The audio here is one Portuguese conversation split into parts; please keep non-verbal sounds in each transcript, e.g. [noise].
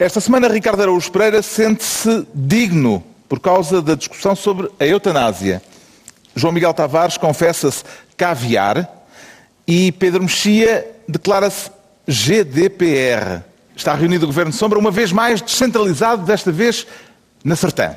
Esta semana, Ricardo Araújo Pereira sente-se digno por causa da discussão sobre a eutanásia. João Miguel Tavares confessa-se caviar e Pedro Mexia declara-se GDPR. Está reunido o Governo de Sombra, uma vez mais descentralizado, desta vez na Sertã.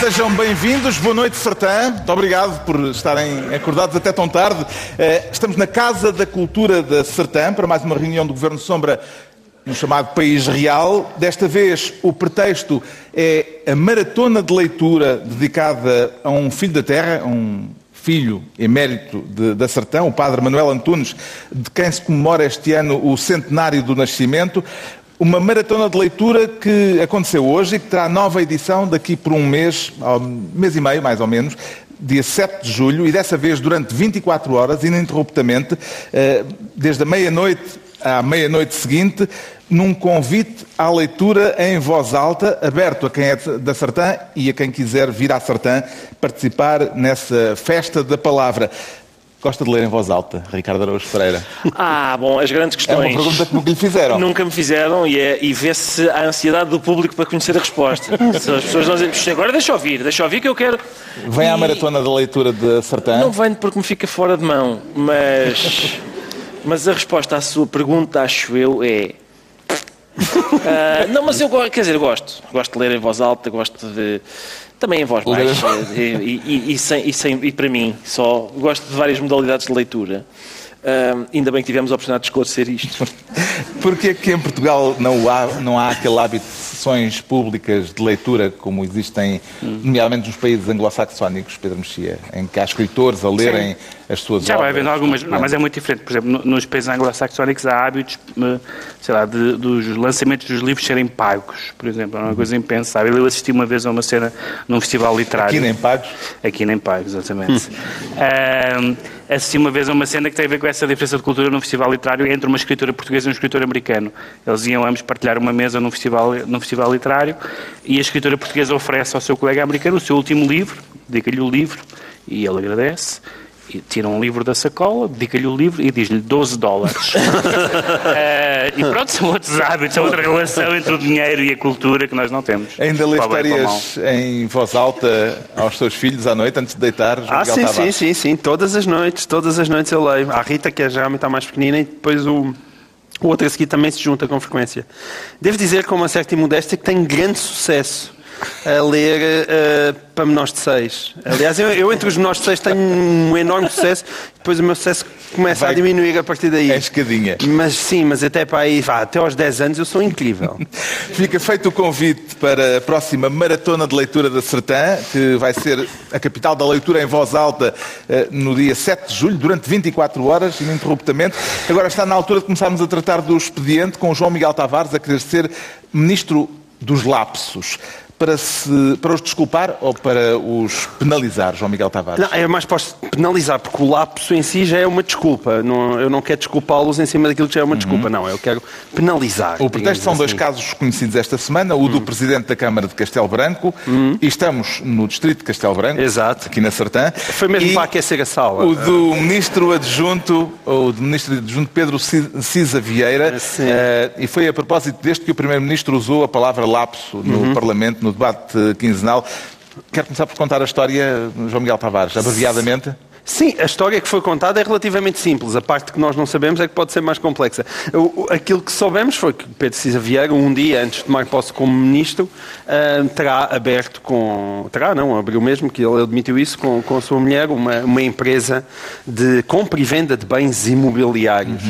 Sejam bem-vindos. Boa noite, Sertã. Muito obrigado por estarem acordados até tão tarde. Eh, Estamos na Casa da Cultura da Sertã para mais uma reunião do Governo Sombra no chamado País Real. Desta vez o pretexto é a maratona de leitura dedicada a um filho da terra, um filho emérito de, da Sertã, o padre Manuel Antunes, de quem se comemora este ano o centenário do nascimento. Uma maratona de leitura que aconteceu hoje e que terá nova edição daqui por um mês, mês e meio mais ou menos, dia 7 de julho, e dessa vez durante 24 horas, ininterruptamente, eh, desde a meia-noite à meia-noite seguinte, num convite à leitura em voz alta, aberto a quem é da Sertã e a quem quiser vir à Sertã participar nessa festa da palavra. Gosta de ler em voz alta, Ricardo Araújo Pereira? Ah, bom, as grandes É questões. uma pergunta que nunca lhe fizeram. Nunca me fizeram e, é, e vê-se a ansiedade do público para conhecer a resposta. Se [laughs] as pessoas não dizem, "Puxa, agora deixa eu ouvir, deixa eu ouvir que eu quero. Vem à E maratona da leitura de Sertã? Não venho porque me fica fora de mão, mas. Mas a resposta à sua pergunta, acho eu, é. [laughs] Ah, não, mas eu gosto, quer dizer, gosto. Gosto de ler em voz alta, gosto de. Também em voz baixa. E, e- e sem, e, sem- e para mim, só. Gosto de várias modalidades de leitura. Ainda bem que tivemos a oportunidade de esclarecer isto. [laughs] Porquê é que em Portugal não há, não há aquele hábito de sessões públicas de leitura como existem, nomeadamente nos países anglo-saxónicos, Pedro Mexia, em que há escritores a lerem as suas Já obras? vai havendo algumas, não mas é muito diferente. Por exemplo, no- nos países anglo-saxónicos há hábitos, eh, sei lá, de- dos lançamentos dos livros serem pagos, por exemplo. É uma coisa impensável. Eu assisti uma vez a uma cena num festival literário. Aqui nem pagos. Aqui nem pagos, exatamente. Ahm, assisti uma vez a uma cena que tem a ver com essa diferença de cultura num festival literário entre uma escritora portuguesa e um escritor americano. Eles iam ambos partilhar uma mesa num festival, num festival literário e a escritora portuguesa oferece ao seu colega americano o seu último livro, dedica-lhe o livro e ele agradece. E tira um livro da sacola, dedica-lhe o livro e diz-lhe 12 dólares. Ah, [laughs] e pronto, são outros hábitos, é outra relação entre o dinheiro e a cultura que nós não temos. Ainda lê Para o bem para o mal. histórias em voz alta aos seus filhos à noite, antes de deitar? João Ah, Miguel sim, sim, Tavares? sim, sim. Todas as noites, todas as noites eu leio. A Rita, que é geralmente está mais pequenina, e depois o, o outro a seguir também se junta com frequência. Devo dizer, com uma certa imodéstia, que tenho grande sucesso a ler eh, para menores de 6. Aliás, eu, eu entre os menores de 6 tenho um enorme sucesso, depois o meu sucesso começa Vai- a diminuir a partir daí. É escadinha. Mas sim, mas até para aí, vá, até aos 10 anos eu sou incrível. [laughs] Fica feito o convite para a próxima Maratona de Leitura da Sertã, que vai ser a capital da leitura em voz alta eh, no dia 7 de julho, durante 24 horas, ininterruptamente. Agora está na altura de começarmos a tratar do expediente com o João Miguel Tavares a querer ser Ministro dos Lapsos. Para, se, para os desculpar ou para os penalizar, João Miguel Tavares? Não, é mais posso penalizar, porque o lapso em si já é uma desculpa. Não, eu não quero desculpá-los em cima daquilo que já é uma desculpa, não. Eu quero penalizar. O pretexto são dois assim. casos conhecidos esta semana, o do Presidente da Câmara de Castelo Branco, e estamos no Distrito de Castelo Branco, Exato. aqui na Sertã. Foi mesmo para aquecer a sala. O do Ministro Adjunto, ou do Ministro Adjunto Pedro Ci- Cisa Vieira, eh, e foi a propósito deste que o Primeiro-Ministro usou a palavra lapso no Uhum. Parlamento, no debate quinzenal. Quero começar por contar a história, João Miguel Tavares, abreviadamente. Sim, a história que foi contada é relativamente simples. A parte que nós não sabemos é que pode ser mais complexa. Aquilo que soubemos foi que Pedro Cisa Vieira, um dia antes de tomar posse como ministro, ah, terá aberto com. Terá, não, abriu mesmo, que ele admitiu isso, com, com a sua mulher, uma, uma empresa de compra e venda de bens imobiliários.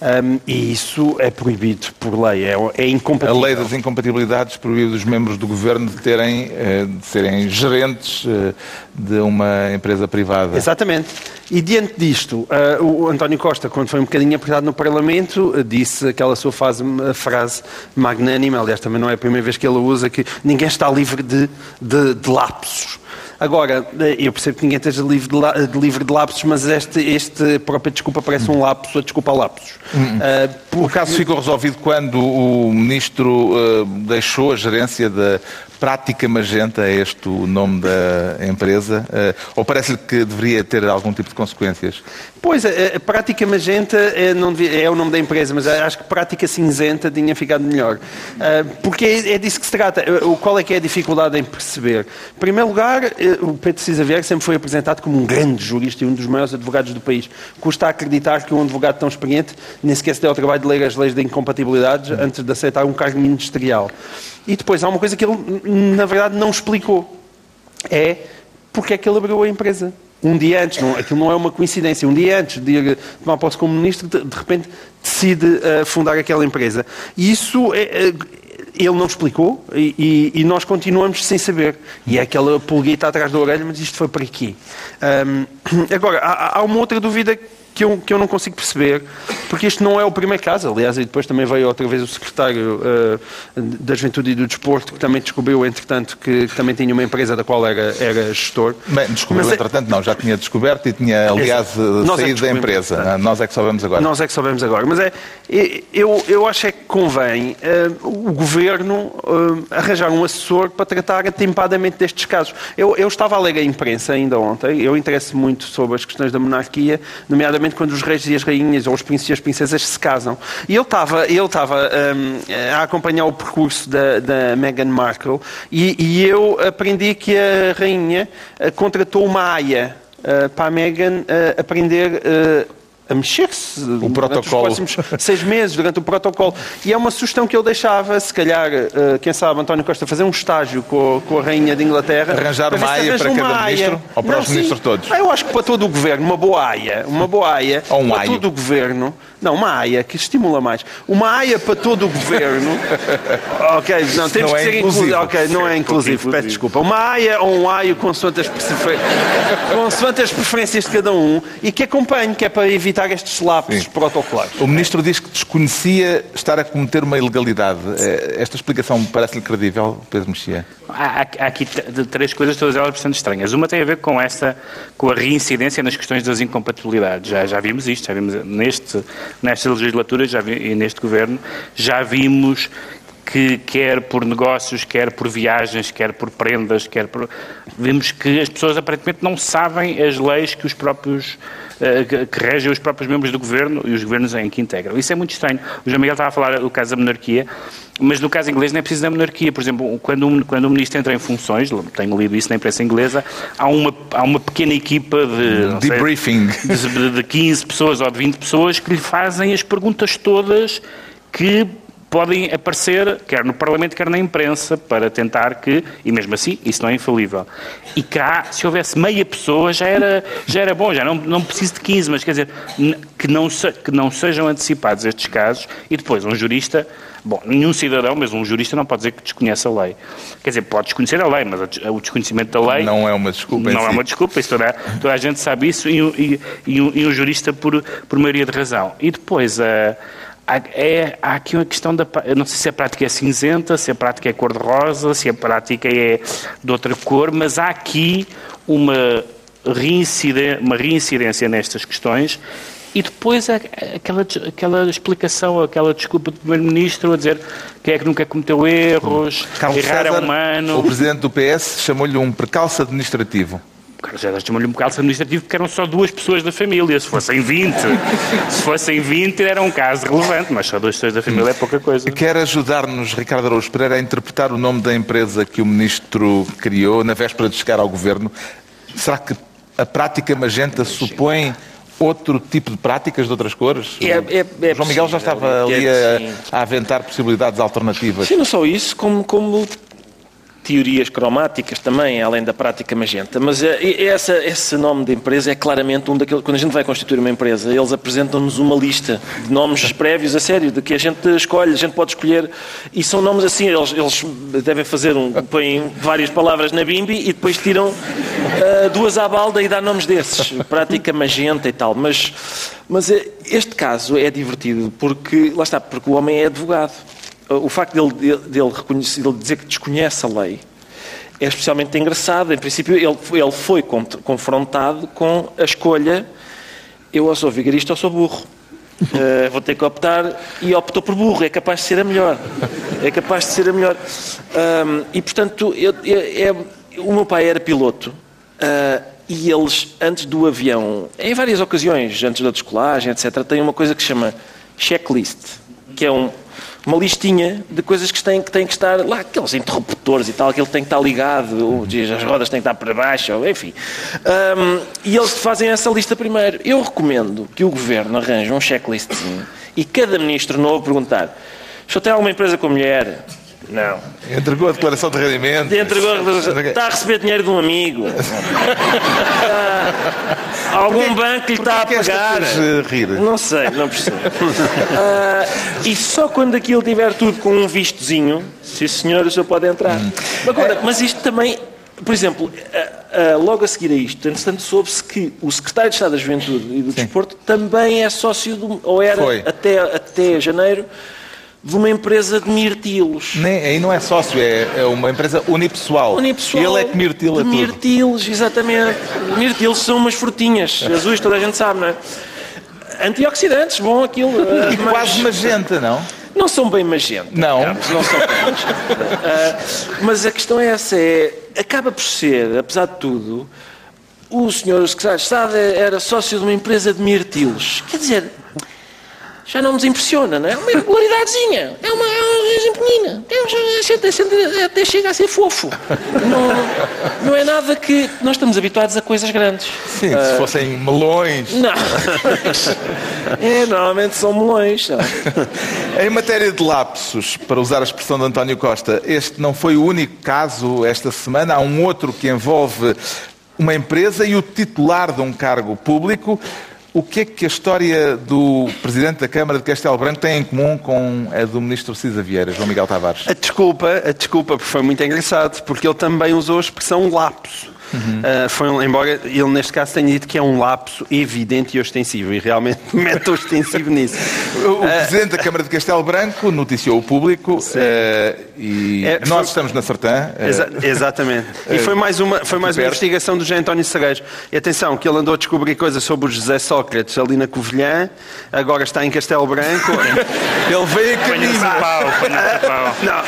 Ah, e isso é proibido por lei, é, é A incompatível. lei das incompatibilidades proíbe os membros do governo de, terem, eh, de serem gerentes eh, de uma empresa privada. Exatamente. E diante disto, ah, o António Costa, quando foi um bocadinho apertado no Parlamento, ah, disse aquela sua fase- a frase magnânima, aliás, também não é a primeira vez que ele a usa, que ninguém está livre de, de, de lapsos. Agora, eh, eu percebo que ninguém esteja livre de, la- de livre de lapsos, mas este, este própria desculpa parece um lapso, a desculpa a lapsos. Ah, O caso ficou resolvido quando o ministro eh, deixou a gerência da Prática Magenta, é este o nome da empresa, eh, ou parece-lhe que deveria ter algum tipo de consequências? Pois, a, a Prática Magenta é, devia- é o nome da empresa, mas acho que Prática Cinzenta tinha ficado melhor. Porque é, é disso que se trata. Qual é que é a dificuldade em perceber? Em primeiro lugar, eh, o Pedro Cisa Vieira sempre foi apresentado como um grande jurista e um dos maiores advogados do país. Custa acreditar que um advogado tão experiente nem sequer se deu ao trabalho de ler as leis de incompatibilidades antes de aceitar um cargo ministerial. E depois, há uma coisa que ele, na verdade, não explicou é porque é que ele abriu a empresa. Um dia antes, não, aquilo não é uma coincidência, um dia antes de ir tomar posse como ministro, de, de repente decide eh, fundar aquela empresa. E isso é, eh, ele não explicou e, e- nós continuamos sem saber. E é aquela pulguita atrás da orelha, mas isto foi para quê? Ahm, [clears throat] agora, há, há uma outra dúvida que eu, que eu não consigo perceber, porque isto não é o primeiro caso. Aliás, e depois também veio outra vez o secretário eh, da Juventude e do Desporto, que também descobriu, entretanto, que, que também tinha uma empresa da qual era, era gestor. Bem, descobriu, Mas é- entretanto, não, já tinha descoberto e tinha, aliás, Nós é saído da empresa. portanto. Nós é que sabemos agora. Nós é que sabemos agora. Mas é, eu, eu acho é que convém eh, o governo eh, arranjar um assessor para tratar atempadamente destes casos. Eu, eu estava a ler a imprensa ainda ontem, eu interesso muito sobre as questões da monarquia, nomeadamente quando os reis e as rainhas, ou os príncipes e as princesas se casam. E ele estava, ele estava eh, a acompanhar o percurso da, da Meghan Markle e, e eu aprendi que a rainha eh, contratou uma aia eh, para a Meghan eh, aprender a mexer-se durante protocolo. os próximos seis meses, durante o protocolo. E é uma sugestão que eu deixava, se calhar, eh, quem sabe, António Costa, fazer um estágio com, a- com a Rainha de Inglaterra. Arranjar uma aia para cada aia. ministro ou para Não, os sim. ministros todos? Ah, Eu acho que para todo o governo, uma boa aia, uma boa aia, Ou um para aio. todo o governo, não, uma aia que estimula mais, uma aia para todo o governo, [laughs] ok, não, temos Não que é ser inclusivo. ok, não é inclusivo, peço desculpa, uma aia ou um aio consoante as, consoante as preferências de cada um e que acompanhe, que é para evitar estes lapsos Sim. protocolares. O ministro diz que desconhecia estar a cometer uma ilegalidade. Eh, Esta explicação parece-lhe credível, Pedro Mexia? Há, aqui três coisas, todas elas bastante estranhas. Uma tem a ver com essa, com a reincidência nas questões das incompatibilidades. Já, já vimos isto, já vimos neste, nesta legislatura já vi, e neste governo, já vimos que quer por negócios, quer por viagens, quer por prendas, quer por... Vimos que as pessoas aparentemente não sabem as leis que os próprios eh, que, regem os próprios membros do governo e os governos em que integram. Isso é muito estranho. O João Miguel estava a falar do caso da monarquia, mas no caso inglês não é preciso da monarquia. Por exemplo, quando um, quando um ministro entra em funções, tenho lido isso na imprensa inglesa, há uma, há uma pequena equipa de, Debriefing. de, de 15 pessoas ou de 20 pessoas que lhe fazem as perguntas todas que podem aparecer, quer no Parlamento, quer na imprensa, para tentar que, e mesmo assim, isso não é infalível. E cá, se houvesse meia pessoa, já era, já era bom, já não, não preciso de 15, mas quer dizer, que não, se- que não sejam antecipados estes casos, e depois um jurista, bom, nenhum cidadão, mas um jurista não pode dizer que desconhece a lei. Quer dizer, pode desconhecer a lei, mas a o desconhecimento da lei... Não é uma desculpa Não é uma desculpa, isso toda, toda a gente sabe isso e, e- e um, e um jurista por, por maioria de razão. E depois, ah, há, é, há aqui uma questão da. Eu não sei se a prática é cinzenta, se a prática é cor-de-rosa, se a prática é de outra cor, mas há aqui uma, reinciden- uma reincidência nestas questões. E depois aquela, aquela explicação, aquela desculpa do Primeiro-Ministro a dizer quem é que nunca cometeu erros, Carlos errar é César, humano. o presidente do PS, chamou-lhe um percalço administrativo. O Carlos César chamou-lhe um bocado administrativo porque eram só duas pessoas da família. Se fossem 20, se fossem 20 era um caso relevante, mas só duas pessoas da família é pouca coisa. Quer ajudar-nos, Ricardo Araújo Pereira, a interpretar o nome da empresa que o ministro criou na véspera de chegar ao governo? Será que a prática magenta supõe outro tipo de práticas de outras cores? É- é- é o João Miguel já estava ali é, sim. a, a aventar possibilidades alternativas. Sim, não só isso, como, como teorias cromáticas também, além da prática magenta. Mas é essa, esse nome de empresa é claramente um daqueles. Quando a gente vai constituir uma empresa, eles apresentam-nos uma lista de nomes prévios a sério, de que a gente escolhe, a gente pode escolher. E são nomes assim, eles, eles devem fazer um. põem várias palavras na bimbi e depois tiram ah, duas à balda e dá nomes desses. Prática magenta e tal. Mas, mas eh, este caso é divertido porque, lá está, porque o homem é advogado o facto dele, dele, dele, dizer que desconhece a lei é especialmente engraçado. Em princípio, ele, ele foi con- confrontado com a escolha: eu ou sou vigarista ou sou burro. [laughs] Eh, vou ter que optar e optou por burro. É capaz de ser a melhor. É capaz de ser a melhor. Ahm, e portanto, eu- eu- é- o meu pai era piloto. ah, e eles, antes do avião, em várias ocasiões, antes da descolagem, etc., têm uma coisa que se chama checklist, que é um, uma listinha de coisas que têm, que têm que estar lá, aqueles interruptores e tal, aquilo tem que estar ligado, as rodas têm que estar para baixo, enfim. Ahm, e eles fazem essa lista primeiro. Eu recomendo que o governo arranje um checklistzinho e cada ministro novo perguntar: se eu tenho alguma empresa com mulher? Não. Entregou a declaração de rendimento. Entregou a Está a receber dinheiro de um amigo. [laughs] Ah, algum banco lhe está a pagar. rir? Não sei, não percebo. [laughs] Ah, e só quando aquilo tiver tudo com um vistozinho, sim senhor, o senhor pode entrar. Hum. Agora, mas isto também, por exemplo, ah, ah, logo a seguir a isto, entretanto soube-se que o secretário de Estado da Juventude e do Desporto também é sócio, do, ou era Foi. até, até janeiro, de uma empresa de mirtilos. Nem, aí não é sócio, é, é uma empresa unipessoal. Unipessoal. E ele é que mirtila tudo. Mirtilos, exatamente. Mirtilos são umas frutinhas azuis, toda a gente sabe, não é? Antioxidantes, bom aquilo. [laughs] eh, E mas quase magenta, não? Não são bem magenta. Não. Não são bem magenta. Ah, [laughs] mas a questão é essa, é, acaba por ser, apesar de tudo, o senhor secretário de Estado era sócio de uma empresa de mirtilos. Quer dizer, já não nos impressiona, não é? Uma irregularidadezinha. É uma, é uma coisa pequenina. É até chega a ser fofo. Não, não é nada que... Nós estamos habituados a coisas grandes. Sim, se fossem melões. Não. [laughs] É, normalmente são melões. não. [laughs] Em matéria de lapsos, para usar a expressão de António Costa, este não foi o único caso esta semana. Há um outro que envolve uma empresa e o titular de um cargo público. O que é que a história do Presidente da Câmara de Castelo Branco tem em comum com a do Ministro Cisa Vieira, João Miguel Tavares? A desculpa, a desculpa porque foi muito engraçado, porque ele também usou a expressão lapso. Ah, foi um- embora ele neste caso tenha dito que é um lapso evidente e ostensivo, e realmente [laughs] mete ostensivo nisso. O o Presidente da Câmara de Castelo Branco noticiou o público eh, e É, nós foi- estamos na Sertã. Exa- exatamente. E foi mais uma, foi mais uma investigação do José António Sagueiro. E atenção, que ele andou a descobrir coisas sobre o José Sócrates ali na Covilhã, agora está em Castelo Branco. [laughs] Ele veio a caminho. pau, pau. [laughs] Não,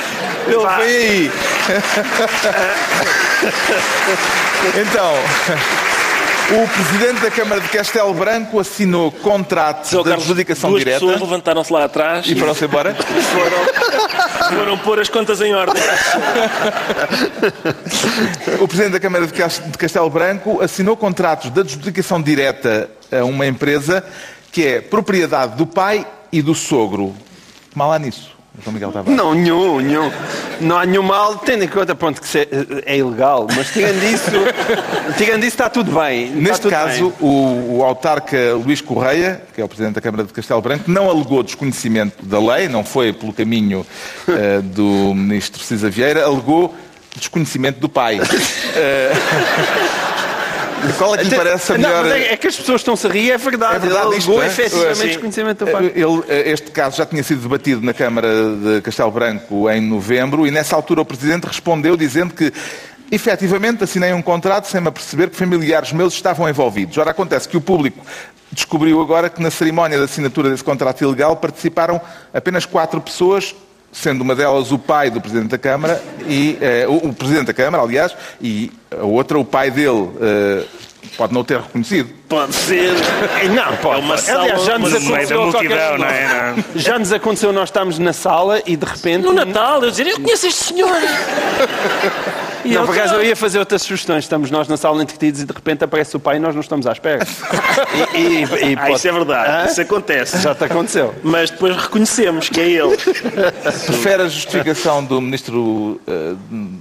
Vem aí. [laughs] então, o Presidente da Câmara de Castelo Branco assinou contratos Seu de Carlos, adjudicação duas direta pessoas levantaram-se lá atrás e foram-se embora. foram, foram pôr as contas em ordem. O Presidente da Câmara de Castelo Branco assinou contratos de adjudicação direta a uma empresa que é propriedade do pai e do sogro. Mal há nisso, João Miguel Tavares. não, nenhum, nenhum. Não há nenhum mal, tendo em conta ponto, que se- é ilegal, mas tirando isso, [laughs] tirando isso está tudo bem. Neste tudo caso, bem. o, o autarca Luís Correia, que é o Presidente da Câmara de Castelo Branco, não alegou desconhecimento da lei, não foi pelo caminho [laughs] eh, do Ministro Cisa Vieira, alegou desconhecimento do pai. [laughs] Eh, qual é que lhe parece a Não, melhor... mas é, é que as pessoas estão-se a rir, é verdade. É verdade ele isto, alegou é? efetivamente desconhecimento pai. Ele, eh, este caso já tinha sido debatido na Câmara de Castelo Branco em novembro e nessa altura o Presidente respondeu dizendo que efetivamente assinei um contrato sem me aperceber que familiares meus estavam envolvidos. Ora, acontece que o público descobriu agora que na cerimónia de assinatura desse contrato ilegal participaram apenas quatro pessoas, sendo uma delas o pai do Presidente da Câmara, e, eh, o, Presidente da Câmara, aliás, e a outra o pai dele. eh, pode não o ter reconhecido. Pode ser. [laughs] Não, pode. É uma Aliás, sala- já nos No meio da aconteceu multidão, não é? Não. [laughs] Já nos aconteceu, nós estamos na sala e de repente. No Natal, eu dizer, eu conheço este senhor. [laughs] E Não, por acaso eu ia fazer outras sugestões. Estamos nós na sala entretidos e de repente aparece o pai e nós não estamos à espera. [laughs] E, e- e Ah, pode- isso é verdade, Hã? isso acontece. Já te aconteceu. Mas depois reconhecemos que é ele. Prefere a justificação do ministro uh,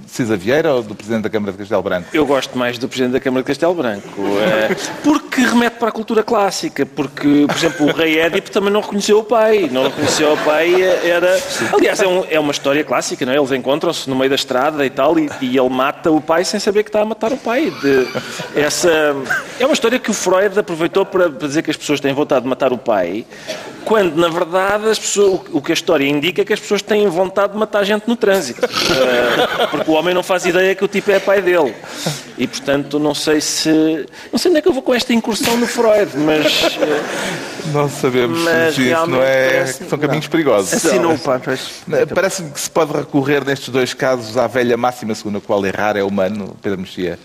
Cisa Vieira ou do presidente da Câmara de Castelo Branco? Eu gosto mais do Presidente da Câmara de Castelo Branco. eh, porque remete para a cultura clássica. Porque, por exemplo, o rei Édipo também não reconheceu o pai. Não reconheceu o pai, eh, era... Aliás, é, um- é uma história clássica, não é? Eles encontram-se no meio da estrada e tal, e, e ele mata o pai sem saber que está a matar o pai. De- essa... É uma história que o Freud aproveitou para para dizer que as pessoas têm vontade de matar o pai, quando, na verdade, as pessoas- o que a história indica é que as pessoas têm vontade de matar gente no trânsito. Eh, porque o homem não faz ideia que o tipo é pai dele. E, portanto, não sei se... Não sei onde é que eu vou com esta incursão no Freud, mas... eh, Não sabemos Mas se isso não realmente é. parece- São caminhos perigosos. Assinou o pois. Parece-me que se pode recorrer nestes dois casos à velha máxima segundo a qual errar é humano, Pedro Mexia.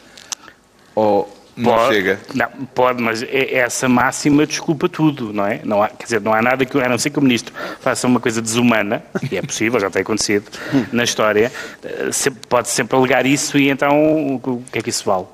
Ou não Pode, chega? Não, pode, mas é- essa máxima desculpa tudo, não é? Não há, quer dizer, não há nada que, a não ser que o ministro faça uma coisa desumana, [laughs] e é possível, já tem acontecido na história, eh, se- pode sempre alegar isso e então o, o que é que isso vale?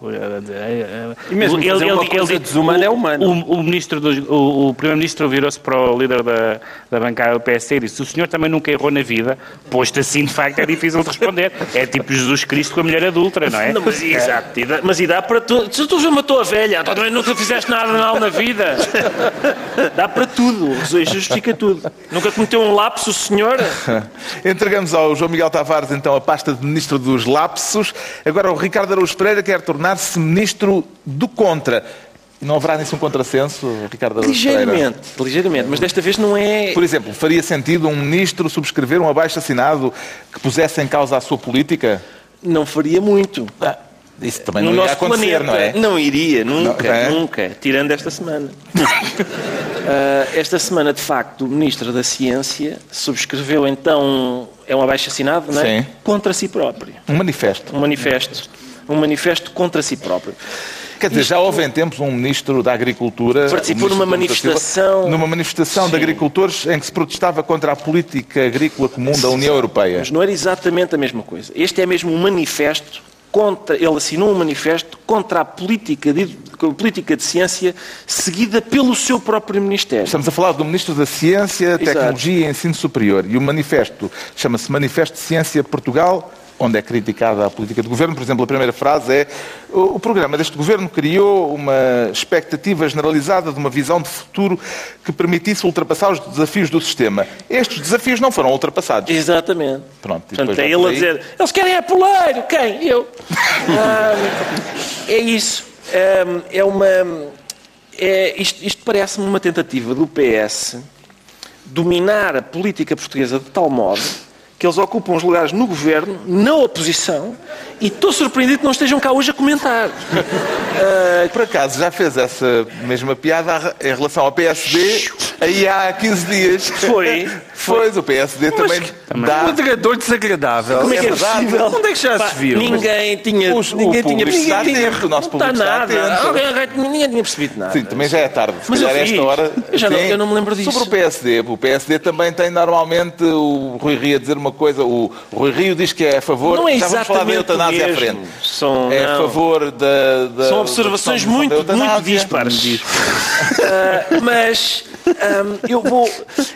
Eh, E mesmo fazer uma coisa desumana é humano. O, o ministro dos- o, o primeiro-ministro virou-se para o líder da, da bancada do PSD e disse: o senhor também nunca errou na vida, posto assim de facto é difícil de responder. É tipo Jesus Cristo com a mulher adulta, não é? Não, mas, exato, e dá, mas e dá para tudo. Tu matou a velha, também nunca fizeste nada mal na vida. [laughs] Dá para tudo, justifica tudo. Nunca cometeu um lapso o senhor? [laughs] Entregamos ao João Miguel Tavares então a pasta de ministro dos lapsos. Agora o Ricardo Araújo Pereira quer tornar-se ministro do contra. Não haverá nisso um contrassenso, Ricardo Araújo Pereira? Ligeiramente, ligeiramente, mas desta vez não é. Por exemplo, faria sentido um ministro subscrever um abaixo-assinado que pusesse em causa a sua política? Não faria muito. Isso também no não ia nosso acontecer, planeta. não é? Não iria, nunca, Não, é? nunca. Tirando esta semana. [laughs] Ah, esta semana, de facto, o Ministro da Ciência subscreveu então, é um abaixo-assinado, não é? Sim. Contra si próprio. Um manifesto. Um manifesto. Um manifesto contra si próprio. Quer dizer, já houve em tempos um ministro da Agricultura... Participou numa manifestação. Numa manifestação de Sim. agricultores em que se protestava contra a política agrícola comum da União Europeia. Mas não era exatamente a mesma coisa. Este é mesmo um manifesto contra, ele assinou um manifesto contra a política de, a política de ciência seguida pelo seu próprio Ministério. Estamos a falar do Ministro da Ciência, Exato. Tecnologia e Ensino Superior. E o manifesto chama-se Manifesto de Ciência Portugal, onde é criticada a política do governo. Por exemplo, a primeira frase é: o programa deste governo criou uma expectativa generalizada de uma visão de futuro que permitisse ultrapassar os desafios do sistema. Estes desafios não foram ultrapassados. Exatamente. Pronto, Portanto, é ele a dizer, eles querem é poleiro. Quem? Eu. [laughs] Ah, é isso. É uma... É, isto isto parece-me uma tentativa do PS dominar a política portuguesa de tal modo que eles ocupam os lugares no governo, na oposição, e estou surpreendido que não estejam cá hoje a comentar. [laughs] Ah, Por acaso já fez essa mesma piada em relação ao PSD aí há 15 dias. Foi. Foi, o PSD também, dá. Moderador desagradável. Como é que é, verdade. possível? Onde é que já Pá, se viu? Ninguém tinha. Os- ninguém tinha ninguém atento, o nosso público está nada. atento. Alguém- ninguém tinha percebido nada. Sim, também já é tarde. Se Mas eu calhar a esta hora. Eu já não- eu não me lembro disso. Sobre o PSD. O PSD também tem normalmente o Rui Rio a dizer uma coisa. O Rui Rio diz que é a favor. Não é já vamos falar da eutanásia à frente. São- é a favor da. da São observações da muito, muito dispares. [laughs] Ah, mas [laughs] eu vou.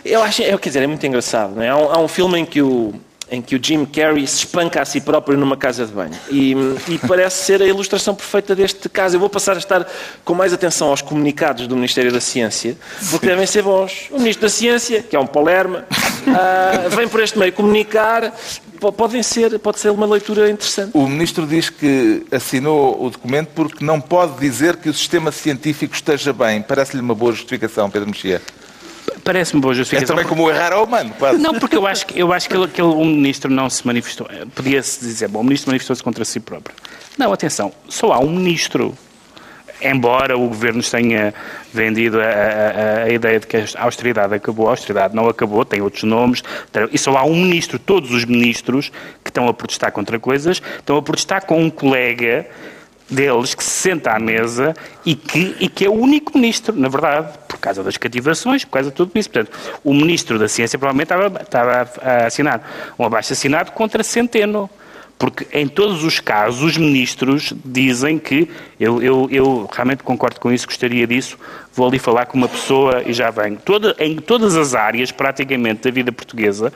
Eu acho. é, Quer dizer, é muito engraçado. Não é? há, um, há um filme em que o. Em que o Jim Carrey se espanca a si próprio numa casa de banho. E, e parece ser a ilustração perfeita deste caso. Eu vou passar a estar com mais atenção aos comunicados do Ministério da Ciência, porque devem ser bons. O Ministro da Ciência, que é um Palerma, ah, vem por este meio comunicar. Po- Podem ser, pode ser uma leitura interessante. O ministro diz que assinou o documento porque não pode dizer que o sistema científico esteja bem. Parece-lhe uma boa justificação, Pedro Mexia. Parece-me boa É justificação. também como errar ao humano, quase. Não, porque eu acho que, eu acho que, ele, que ele- um ministro não se manifestou. Podia-se dizer, bom, o ministro manifestou-se contra si próprio. Não, atenção, só há um ministro. Embora o governo nos tenha vendido a, a- a ideia de que a austeridade acabou, a austeridade não acabou, tem outros nomes, e só há um ministro. Todos os ministros que estão a protestar contra coisas estão a protestar com um colega deles que se senta à mesa e que, e que é o único ministro, na verdade, por causa das cativações, por causa de tudo isso. Portanto, o ministro da Ciência provavelmente estava, estava a assinar um abaixo-assinado contra Centeno. Porque em todos os casos os ministros dizem que, eu, eu, eu realmente concordo com isso, gostaria disso, vou ali falar com uma pessoa e já venho. Toda, em todas as áreas, praticamente, da vida portuguesa,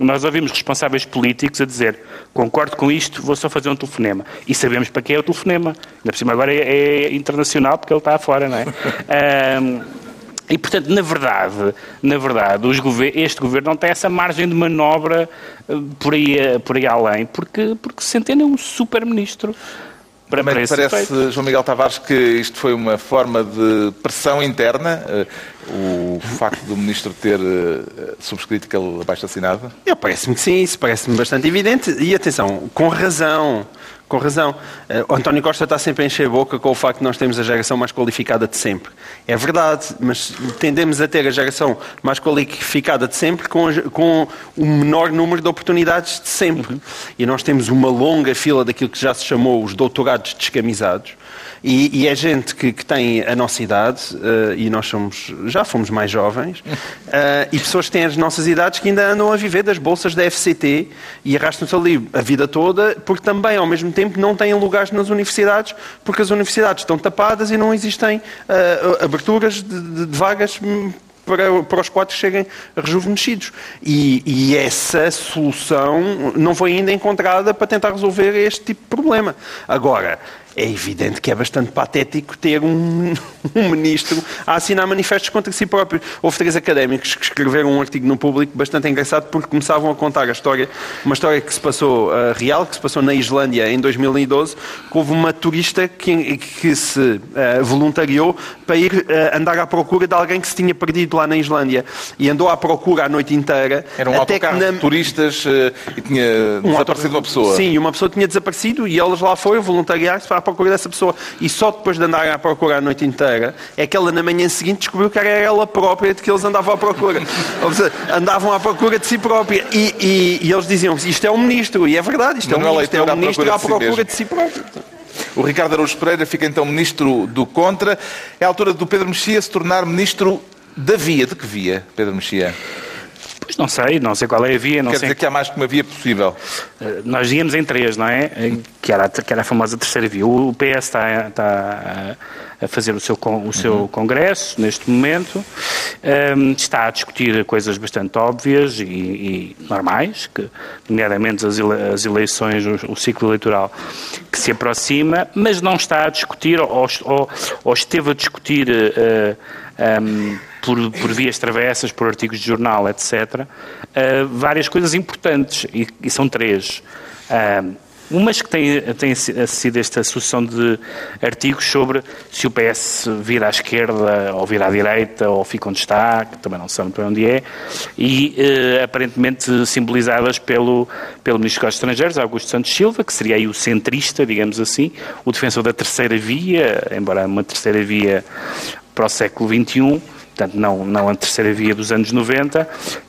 nós ouvimos responsáveis políticos a dizer concordo com isto, vou só fazer um telefonema. E sabemos para que é o telefonema. Ainda por cima agora é, é internacional porque ele está fora, não é? um, [laughs] E, portanto, na verdade, na verdade este governo não tem essa margem de manobra eh, por aí, eh, por aí além, porque, porque Centeno é um super-ministro. Para, Também parece, efeito. João Miguel Tavares, que isto foi uma forma de pressão interna, eh, o facto do ministro ter subscrito aquele abaixo-assinado? Parece-me que sim, isso parece-me bastante evidente. E atenção, com razão com razão. Eh, o António Costa está sempre a encher a boca com o facto de nós termos a geração mais qualificada de sempre. É verdade, mas tendemos a ter a geração mais qualificada de sempre com, com o menor número de oportunidades de sempre. Uhum. E nós temos uma longa fila daquilo que já se chamou os doutorados descamisados, e, e é gente que, que, tem a nossa idade, uh, e nós somos, já fomos mais jovens, uh, [laughs] e pessoas que têm as nossas idades que ainda andam a viver das bolsas da FCT e arrastam-se ali a vida toda, porque também, ao mesmo tempo, não têm lugares nas universidades, porque as universidades estão tapadas e não existem uh, aberturas de, de, de vagas para, para os quatro cheguem rejuvenescidos. E, e, essa solução não foi ainda encontrada para tentar resolver este tipo de problema. Agora, é evidente que é bastante patético ter um, [laughs] um, ministro a assinar manifestos contra si próprio. Houve três académicos que escreveram um artigo no público bastante engraçado porque começavam a contar a história, uma história que se passou uh, real, que se passou na Islândia em 2012, que houve uma turista que, que se uh, voluntariou para ir uh, andar à procura de alguém que se tinha perdido lá na Islândia. E andou à procura a noite inteira. Era um até autocarro na... de turistas e tinha um desaparecido uma pessoa. Sim, uma pessoa tinha desaparecido e eles lá foram voluntariar-se para procura dessa pessoa. E só depois de andarem à procura a noite inteira, é que ela na manhã seguinte descobriu que era ela própria de que eles andavam à procura. Seja, andavam à procura de si própria. E, e, e eles diziam isto é um ministro. E é verdade, isto é um ministro, é um ministro à procura de si, de si próprio. O Ricardo Araújo Pereira fica então ministro do Contra. É a altura do Pedro Mexia se tornar ministro da via. De que via, Pedro Mexia? Pois não sei, não sei qual é a via. Não Quer sei... dizer que há mais que uma via possível. Uh, nós íamos em três, não é? Que era, que era a famosa terceira via. O PS está, está a fazer o seu, o seu uhum. congresso neste momento, ehm, está a discutir coisas bastante óbvias e, e normais, que, nomeadamente as, ele, as eleições, o, o, ciclo eleitoral que se aproxima, mas não está a discutir, ou, ou, ou esteve a discutir. Uh, eh, um, ehm, por, por vias travessas, por artigos de jornal, etc., uh, eh, várias coisas importantes, e, e são três. Uh, umas que têm, têm sido esta sucessão de artigos sobre se o PS vira à esquerda ou vira à direita ou fica onde está, que também não sabe para onde é, e uh, aparentemente simbolizadas pelo, pelo Ministro dos Estrangeiros, Augusto Santos Silva, que seria aí o centrista, digamos assim, o defensor da terceira via, embora uma terceira via para o século XXI, portanto, não, não a terceira via dos anos 90,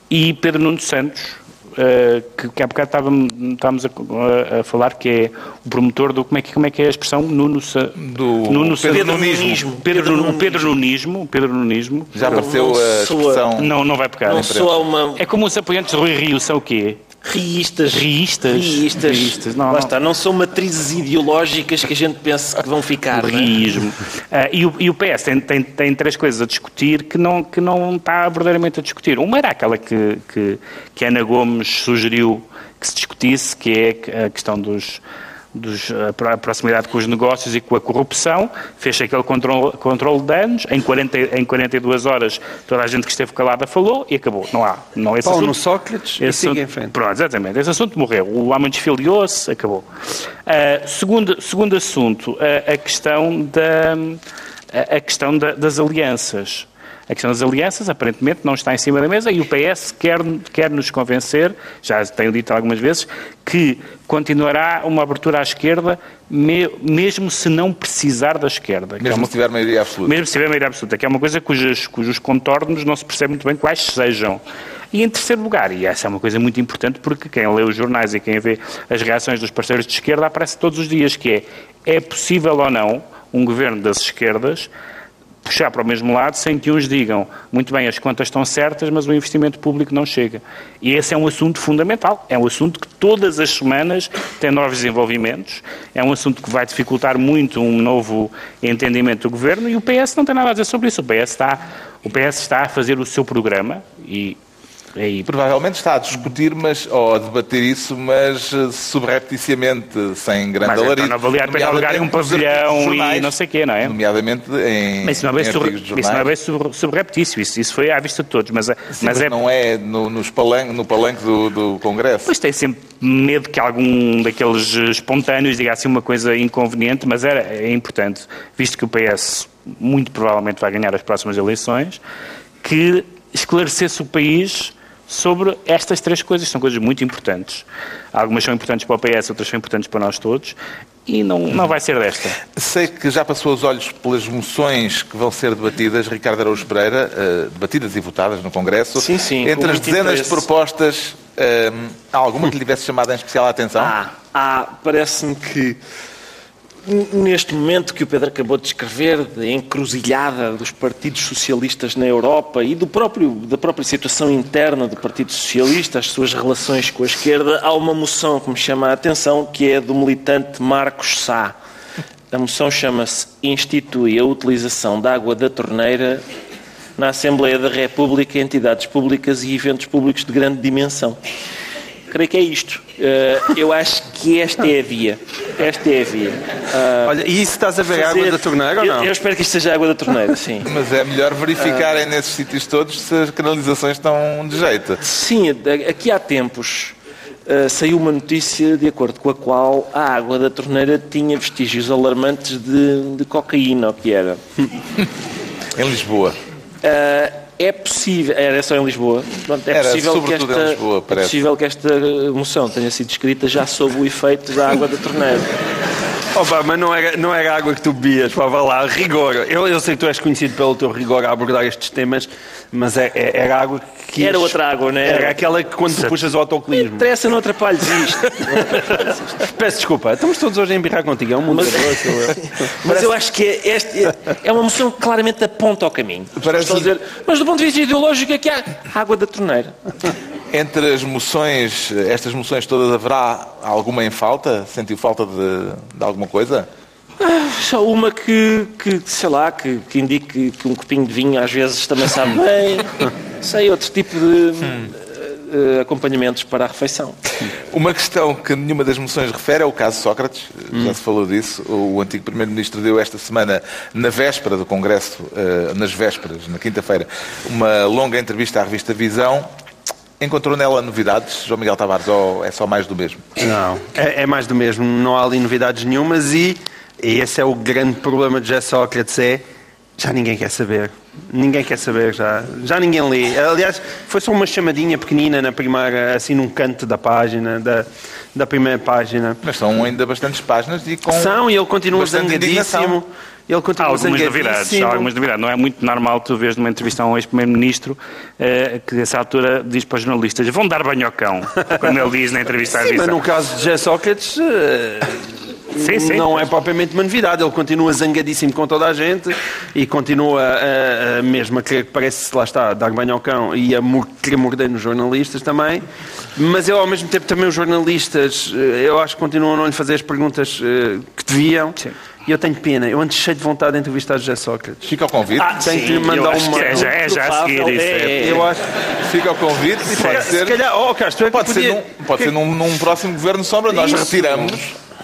e Pedro Nuno Santos, uh, que, que há bocado estávamos, estávamos a, a, falar, que é o promotor do. Como é que, como é, que é a expressão? Nuno, do Nuno Pedro Nunismo. Pedro, Pedro, Pedro Nunismo. Pedro Nunismo. Já apareceu a expressão. Não, não vai pegar. Não soa uma... É como os apoiantes de Rui Rio são o quê? Riistas. Riistas. Riistas. Riistas. Não, Lá não. está, não são matrizes ideológicas que a gente pensa que vão ficar. O é? riismo. Uh, e, o, e o PS tem, tem, tem, três coisas a discutir que não, que não está verdadeiramente a discutir. Uma era aquela que, que, que Ana Gomes sugeriu que se discutisse, que é a questão dos dos, a proximidade com os negócios e com a corrupção, fez aquele controle, controle de danos, em, 40, em 42 horas toda a gente que esteve calada falou e acabou. Não há. Não, esse Paulo assunto, no Sócrates esse e siga em frente. Pronto, exatamente. Esse assunto morreu. O homem desfiliou-se, acabou. Uh, segundo, segundo assunto, uh, a questão, da, a questão da, das alianças. A questão das alianças, aparentemente, não está em cima da mesa e o PS quer, quer nos convencer, já tenho dito algumas vezes, que continuará uma abertura à esquerda, me, mesmo se não precisar da esquerda. É mesmo é uma, se tiver maioria absoluta. Mesmo se tiver maioria absoluta, que é uma coisa cujas, cujos contornos não se percebe muito bem quais sejam. E em terceiro lugar, e essa é uma coisa muito importante porque quem lê os jornais e quem vê as reações dos parceiros de esquerda aparece todos os dias, que é, é possível ou não um governo das esquerdas puxar para o mesmo lado sem que uns digam, muito bem, as contas estão certas, mas o investimento público não chega. E esse é um assunto fundamental. É um assunto que todas as semanas tem novos desenvolvimentos, é um assunto que vai dificultar muito um novo entendimento do governo e o PS não tem nada a dizer sobre isso. O PS está, o PS está a fazer o seu programa e e provavelmente está a discutir mas, ou a debater isso, mas eh, subrepticiamente, sem grande mas, alarido. Então não valia a pena alugar um pavilhão e não sei o quê, não é? Nomeadamente em, mas isso não é bem, sobre, isso não é bem subreptício, isso, isso foi à vista de todos. Mas, Sim, mas é... não é no, nos palanque, no palanque do, do Congresso. Pois tem sempre medo que algum daqueles espontâneos diga assim uma coisa inconveniente, mas era, é importante, visto que o PS muito provavelmente vai ganhar as próximas eleições, que esclarecesse o país sobre estas três coisas. São coisas muito importantes. Algumas são importantes para o PS, outras são importantes para nós todos. E não, não vai ser desta. Sei que já passou os olhos pelas moções que vão ser debatidas, Ricardo Araújo Pereira, uh, debatidas e votadas no Congresso. Sim, sim. Entre as dezenas interesse. de propostas, uh, há alguma que lhe tivesse chamado em especial a atenção? Ah, ah parece-me que neste momento que o Pedro acabou de descrever, da encruzilhada dos partidos socialistas na Europa e do próprio, da própria situação interna do Partido Socialista, as suas relações com a esquerda, há uma moção que me chama a atenção, que é do militante Marcos Sá. A moção chama-se Institui a utilização da água da torneira na Assembleia da República, entidades públicas e eventos públicos de grande dimensão creio que é isto. Uh, eu acho que esta é a via. Esta é a via. Uh, Olha, e isso estás a ver fazer... água da torneira ou não? Eu, eu, espero que isto seja água da torneira, sim. [laughs] Mas é melhor verificarem uh, nesses sítios todos se as canalizações estão de jeito. Sim, aqui há tempos uh, saiu uma notícia de acordo com a qual a água da torneira tinha vestígios alarmantes de, de cocaína, o que era. [laughs] em Lisboa. Uh, é possível, era só em Lisboa, Pronto, é, era, possível que esta, Lisboa, é possível que esta moção tenha sido escrita já sob o efeito da água da torneira. Opa, mas não era, não era água que tu bebias, pá, vá lá, rigor. Eu, eu sei que tu és conhecido pelo teu rigor a abordar estes temas, mas é, é, era água que. Era outra água, não é? Era aquela que quando tu puxas o autocolismo. Interessa, não atrapalhes isto. [laughs] Peço desculpa, estamos todos hoje a embirrar contigo, é um mundo mas, [laughs] mas eu acho que é, este, é uma moção que claramente aponta ao caminho. Parece... Dizer, mas do ponto de vista ideológico é que há água da torneira. Entre as moções, estas moções todas, haverá alguma em falta? Sentiu falta de, de alguma coisa? Ah, só uma que, que sei lá, que, que indique que um copinho de vinho às vezes também sabe [laughs] bem. sei, outro tipo de uh, acompanhamentos para a refeição. Uma questão que nenhuma das moções refere é o caso Sócrates. Hum. Já se falou disso. O antigo Primeiro-Ministro deu esta semana, na véspera do Congresso, uh, nas vésperas, na quinta-feira, uma longa entrevista à revista Visão Encontrou nela novidades, João Miguel Tavares, ou é só mais do mesmo? Não, é, é mais do mesmo. Não há ali novidades nenhumas e, e esse é o grande problema de José Sócrates, é já ninguém quer saber. Ninguém quer saber, já, já ninguém lê. Aliás, foi só uma chamadinha pequenina na primeira, assim num canto da página, da, da primeira página. Mas são ainda bastantes páginas e com. São, e ele continua zangadíssimo. Ele continua há algumas novidades, há algumas novidades. Não é muito normal tu vês numa entrevista a um ex-primeiro-ministro uh, que, nessa altura, diz para os jornalistas vão dar banho ao cão, [laughs] quando ele diz na entrevista Sim, mas no caso de Sócrates... Uh... Sim, sim. não é propriamente uma novidade. Ele continua zangadíssimo com toda a gente e continua a, a, mesmo a querer que parece, lá está, dar banho ao cão e a querer morder nos jornalistas também. Mas eu, ao mesmo tempo, também os jornalistas, eh, eu acho que continuam a não lhe fazer as perguntas que deviam. Sim. E eu tenho pena, eu ando cheio de vontade de entrevistar José Sócrates. Fica ao convite. Ah, Tenho que lhe mandar uma. É, já, é, já a seguir isso. É, é, eu acho. Fica ao convite e pode ser. Se calhar, oh, Castro, é pode, podia... ser num, pode ser num, num próximo governo sombra, nós isso. retiramos.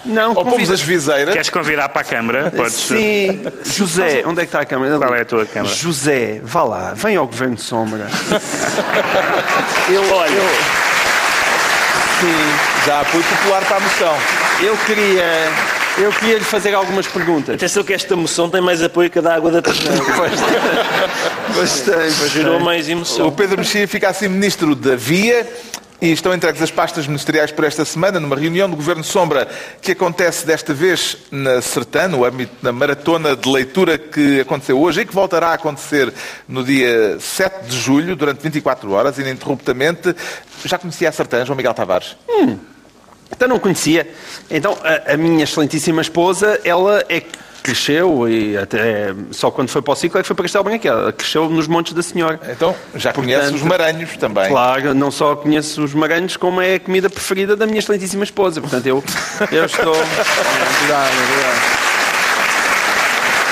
Não, Ou pomos as viseiras. Queres convidar para a Câmara? Podes... Sim. José, onde é que está a Câmara? Qual é a tua Câmara? José, vá lá, vem ao Governo de Sombra. [laughs] eu, Olha. Eu... Sim. Já apoio popular para a moção. Eu queria eu queria lhe fazer algumas perguntas. Atenção que esta moção tem mais apoio que a da água da torneira. [laughs] Bastante, Gerou mais emoção. O Pedro Mexia fica assim ministro da Via e estão entregues as pastas ministeriais por esta semana, numa reunião do Governo Sombra, que acontece desta vez na Sertã, no âmbito da maratona de leitura que aconteceu hoje e que voltará a acontecer no dia 7 de julho, durante 24 horas, ininterruptamente. Já conhecia a Sertã, João Miguel Tavares? Hum. Então não conhecia. Então a, a minha excelentíssima esposa, ela é cresceu e até só quando foi para o ciclo é que foi para Castelo Branco. Ela cresceu nos Montes da Senhora. Então, já conhece Portanto, os maranhos também. Claro, não só conheço os maranhos, como é a comida preferida da minha excelentíssima esposa. Portanto, eu, eu estou. [laughs]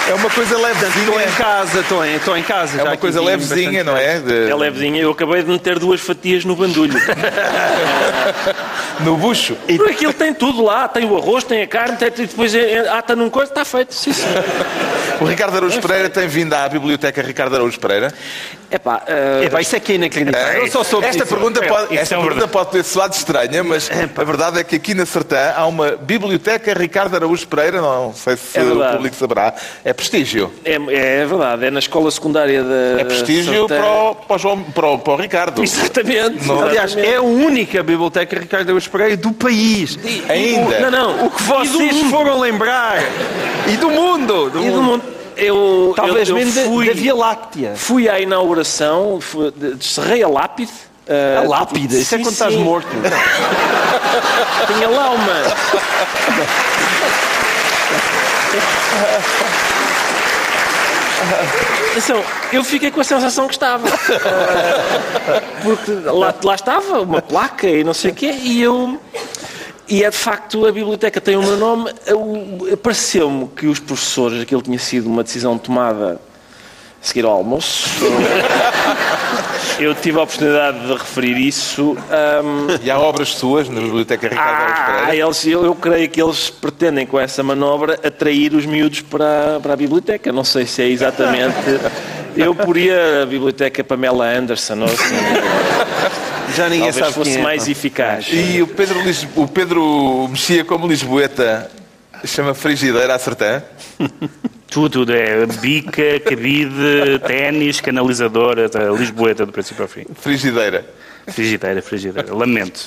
É uma coisa Portanto, estou em levezinha. casa, estou em, estou em casa. É uma coisa levezinha, não é? De- É levezinha. Eu acabei de meter duas fatias no bandulho. [laughs] No bucho. Porque aquilo tem tudo lá. Tem o arroz, tem a carne, tem, e depois é- é- ata num coisa, está feito. Sim, sim. [laughs] O Ricardo Araújo Pereira tem vindo à Biblioteca Ricardo Araújo Pereira. Epá, eh, Epá, isso é que é inacreditável. Eu só soube esta disso. pergunta, pode, esta é pergunta pode ter soado estranha, mas a verdade é que aqui na Sertã há uma Biblioteca Ricardo Araújo Pereira, não sei se É o público saberá, é prestígio. é, é verdade. É na escola secundária da. É prestígio Sertã. para o, para, o João- para o- para o Ricardo. Exatamente. Não- Aliás, é a única biblioteca Ricardo Araújo Pereira do país. Ainda. Não, não. O que E vocês mundo. foram lembrar. E do mundo. do E do mundo. Eu, Talvez eu, eu mesmo fui, da Via Láctea. fui à inauguração, fui, descerrei a lápide. eh, A lápide. Isso é sim, quando estás morto. Tinha lá uma. Atenção, eu fiquei com a sensação que estava. Porque lá, lá estava uma placa e não sei o quê, e eu. E é de facto, a biblioteca tem o meu nome. Eu- Pareceu-me que os professores, aquilo tinha sido uma decisão tomada a seguir ao almoço. Eu tive a oportunidade de referir isso. ahm, E há obras suas na Biblioteca Ricardo ah, Pereira. eles, eu, eu creio que eles pretendem com essa manobra atrair os miúdos para, para a biblioteca. Não sei se é exatamente. Eu poria a biblioteca Pamela Anderson ou assim, Já ninguém talvez sabe fosse quem é, mais pá. eficaz. E o Pedro, Lis- o Pedro mexia como Lisboeta, chama frigideira Sertã. Tudo, tudo. É bica, cabide, ténis, canalizadora, tá, lisboeta do princípio ao fim. Frigideira. Frigideira, frigideira. Lamento.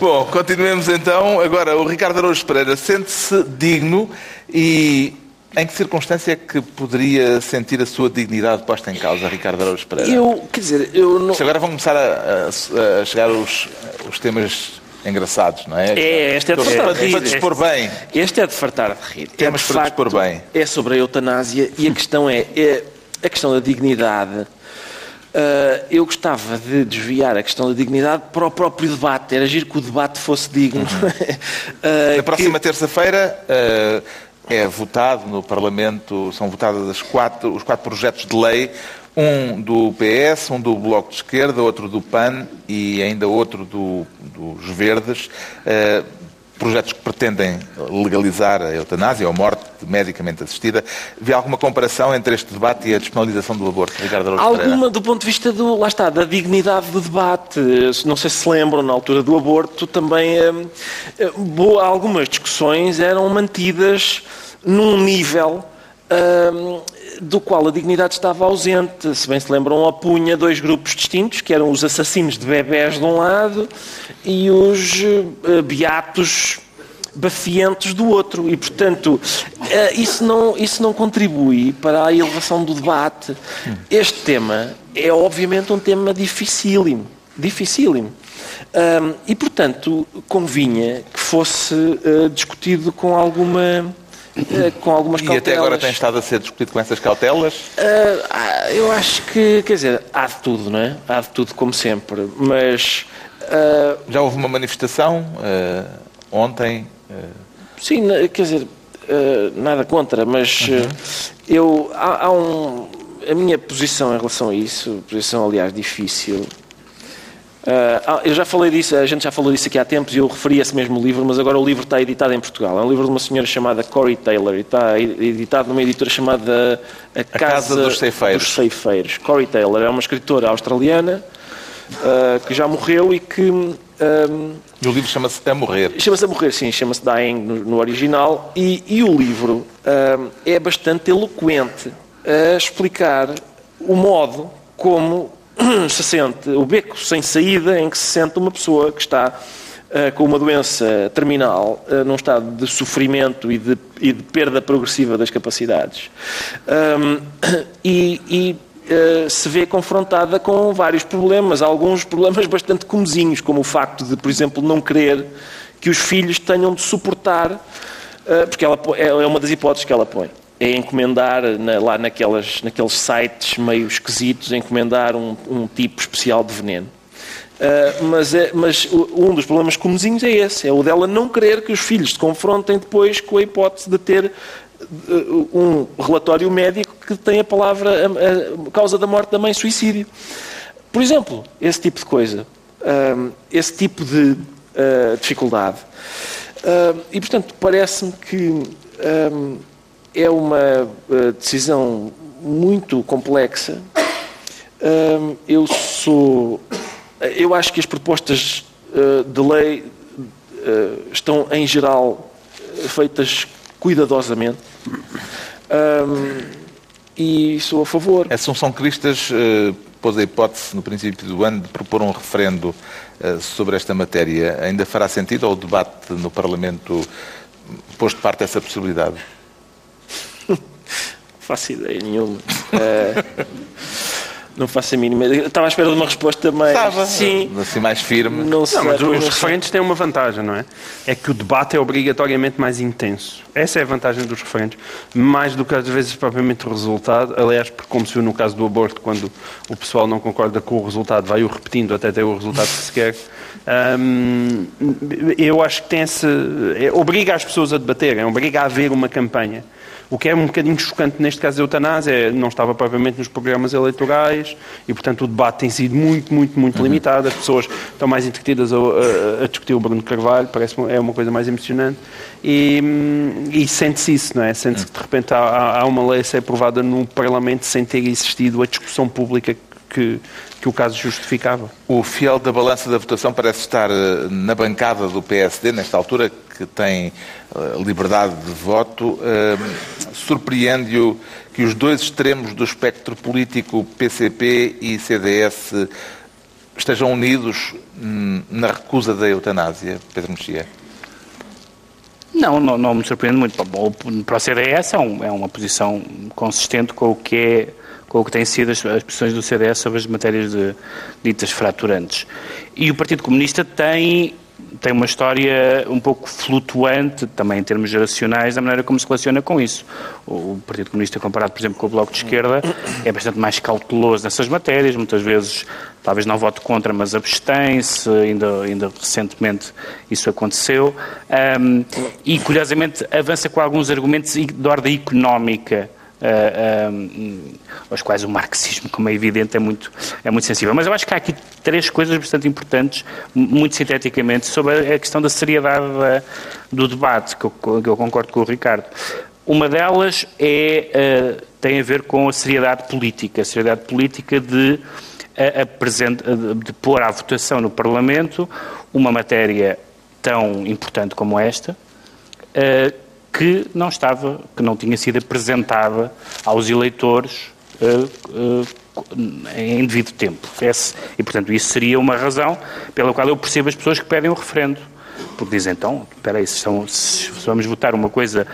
Bom, continuemos então. Agora, o Ricardo Araújo Pereira sente-se digno e em que circunstância é que poderia sentir a sua dignidade posta em causa, Ricardo Araújo Pereira? Eu, quer dizer, eu não. Isto Agora vão começar a, a- a chegar os, os temas engraçados, não é? É, este é de Para- fartar de para rir. dispor bem. Este é de fartar de rir. é Temas de para dispor bem. É sobre a eutanásia e a questão é, é a questão da dignidade. Ah, eu gostava de desviar a questão da dignidade para o próprio debate. Era giro que o debate fosse digno. [laughs] Ah, Na que- próxima terça-feira eh, é votado no Parlamento, são votadas as quatro, os quatro projetos de lei, um do PS, um do Bloco de Esquerda, outro do PAN e ainda outro do- dos Verdes, eh, projetos que pretendem legalizar a eutanásia ou a morte medicamente assistida. Vê alguma comparação entre este debate e a despenalização do aborto, Ricardo Araújo? Alguma do ponto de vista do, lá está, da dignidade do debate. Não sei se lembram, na altura do aborto, também hum, eh, boa, algumas discussões eram mantidas num nível hum, do qual a dignidade estava ausente. Se bem se lembram, opunha dois grupos distintos, que eram os assassinos de bebés de um lado e os eh, beatos bafientos do outro e, portanto, eh, isso não, isso não contribui para a elevação do debate. Este tema é, obviamente, um tema dificílimo. Dificílimo. E, portanto, convinha que fosse eh, discutido com alguma... eh, com algumas E até agora cautelas. tem estado a ser discutido com essas cautelas? Ah, eu acho que, quer dizer, há de tudo, não é? Há de tudo, como sempre. Mas, ah, Já houve uma manifestação eh, ontem. sim, quer dizer, nada contra, mas Uhum. eu, há, há um. A minha posição em relação a isso, posição, aliás, difícil. Ah, eu já falei disso, a gente já falou disso aqui há tempos e eu referi esse mesmo livro, mas agora o livro está editado em Portugal. É um livro de uma senhora chamada Corey Taylor e está editado numa editora chamada A Casa dos Ceifeiros. dos Ceifeiros. Corey Taylor é uma escritora australiana ah, que já morreu e que ahm, e o livro chama-se A Morrer. chama-se a morrer, sim, chama-se Dying no, no original e, e o livro ahm, é bastante eloquente a explicar o modo como [clears throat] se sente, o beco sem saída em que se sente uma pessoa que está ah, com uma doença terminal, ah, num estado de sofrimento e de, e de perda progressiva das capacidades. Ahm, [clears throat] e, e, ah, se vê confrontada com vários problemas, alguns problemas [laughs] bastante comezinhos, como o facto de, por exemplo, não querer que os filhos tenham de suportar Uh, porque ela é, é uma das hipóteses que ela põe. É encomendar na, lá naquelas, naqueles sites meio esquisitos, encomendar um, um tipo especial de veneno. Uh, mas, é, mas um dos problemas comuzinhos é esse, é o dela não querer que os filhos se confrontem depois com a hipótese de ter uh, um relatório médico que tem a palavra, a, a, causa da morte da mãe, suicídio. Por exemplo, esse tipo de coisa, uh, esse tipo de dificuldade. e, portanto, parece-me que é uma decisão muito complexa. eu sou eu acho que as propostas uh, de lei estão, em geral, feitas cuidadosamente. E sou a favor. Assunção Cristas uh, pôs a hipótese, no princípio do ano, de propor um referendo sobre esta matéria. Ainda fará sentido ou o debate no Parlamento pôs de parte essa possibilidade? Não faço ideia nenhuma. Uh, [laughs] Não faço a mínima. Eu estava à espera de uma resposta mais. Estava. Sim. Assim mais firme. Não, sei, não mas os referentes têm uma vantagem, não é? É que o debate é obrigatoriamente mais intenso. Essa é a vantagem dos referentes. Mais do que às vezes propriamente o resultado. Aliás, como se viu no caso do aborto, quando o pessoal não concorda com o resultado, vai o repetindo até ter o resultado que se quer. Hum, eu acho que tem esse. É, obriga as pessoas a debaterem, obriga a haver uma campanha. O que é um bocadinho chocante neste caso da eutanásia é não estava propriamente nos programas eleitorais e, portanto, o debate tem sido muito, muito, muito uhum. limitado. As pessoas estão mais entretidas a, a, a, discutir o Bruno Carvalho, parece é uma coisa mais emocionante. E, e sente-se isso, não é? Sente-se que, de repente, há, há uma lei a ser aprovada no Parlamento sem ter existido a discussão pública que, que o caso justificava. O fiel da balança da votação parece estar eh, na bancada do PSD, nesta altura, que tem eh, liberdade de voto. Eh, surpreende-o que os dois extremos do espectro político, PCP e CDS, estejam unidos hum, na recusa da eutanásia, Pedro Mexia? Não, não, não, me surpreende muito. Para o CDS é, um, é uma posição consistente com o que é com o que têm sido as, as posições do CDS sobre as matérias de, ditas fraturantes. E o Partido Comunista tem tem uma história um pouco flutuante, também em termos geracionais, da maneira como se relaciona com isso. O Partido Comunista, comparado, por exemplo, com o Bloco de Esquerda, é bastante mais cauteloso nessas matérias, muitas vezes, talvez não vote contra, mas abstém-se, ainda, ainda recentemente isso aconteceu, um, e, curiosamente, avança com alguns argumentos de ordem económica, uh, uh, aos quais o marxismo, como é evidente, é muito, é muito sensível. Mas eu acho que há aqui três coisas bastante importantes, muito sinteticamente, sobre a questão da seriedade da, do debate, que eu, que eu, concordo com o Ricardo. Uma delas é, uh, tem a ver com a seriedade política, a seriedade política de, de pôr à votação no Parlamento uma matéria tão importante como esta, que não estava, que não tinha sido apresentada aos eleitores uh, uh, em devido tempo. Esse, e, portanto, isso seria uma razão pela qual eu percebo as pessoas que pedem um referendo. Porque dizem, então, espera aí, se, se, vamos votar uma coisa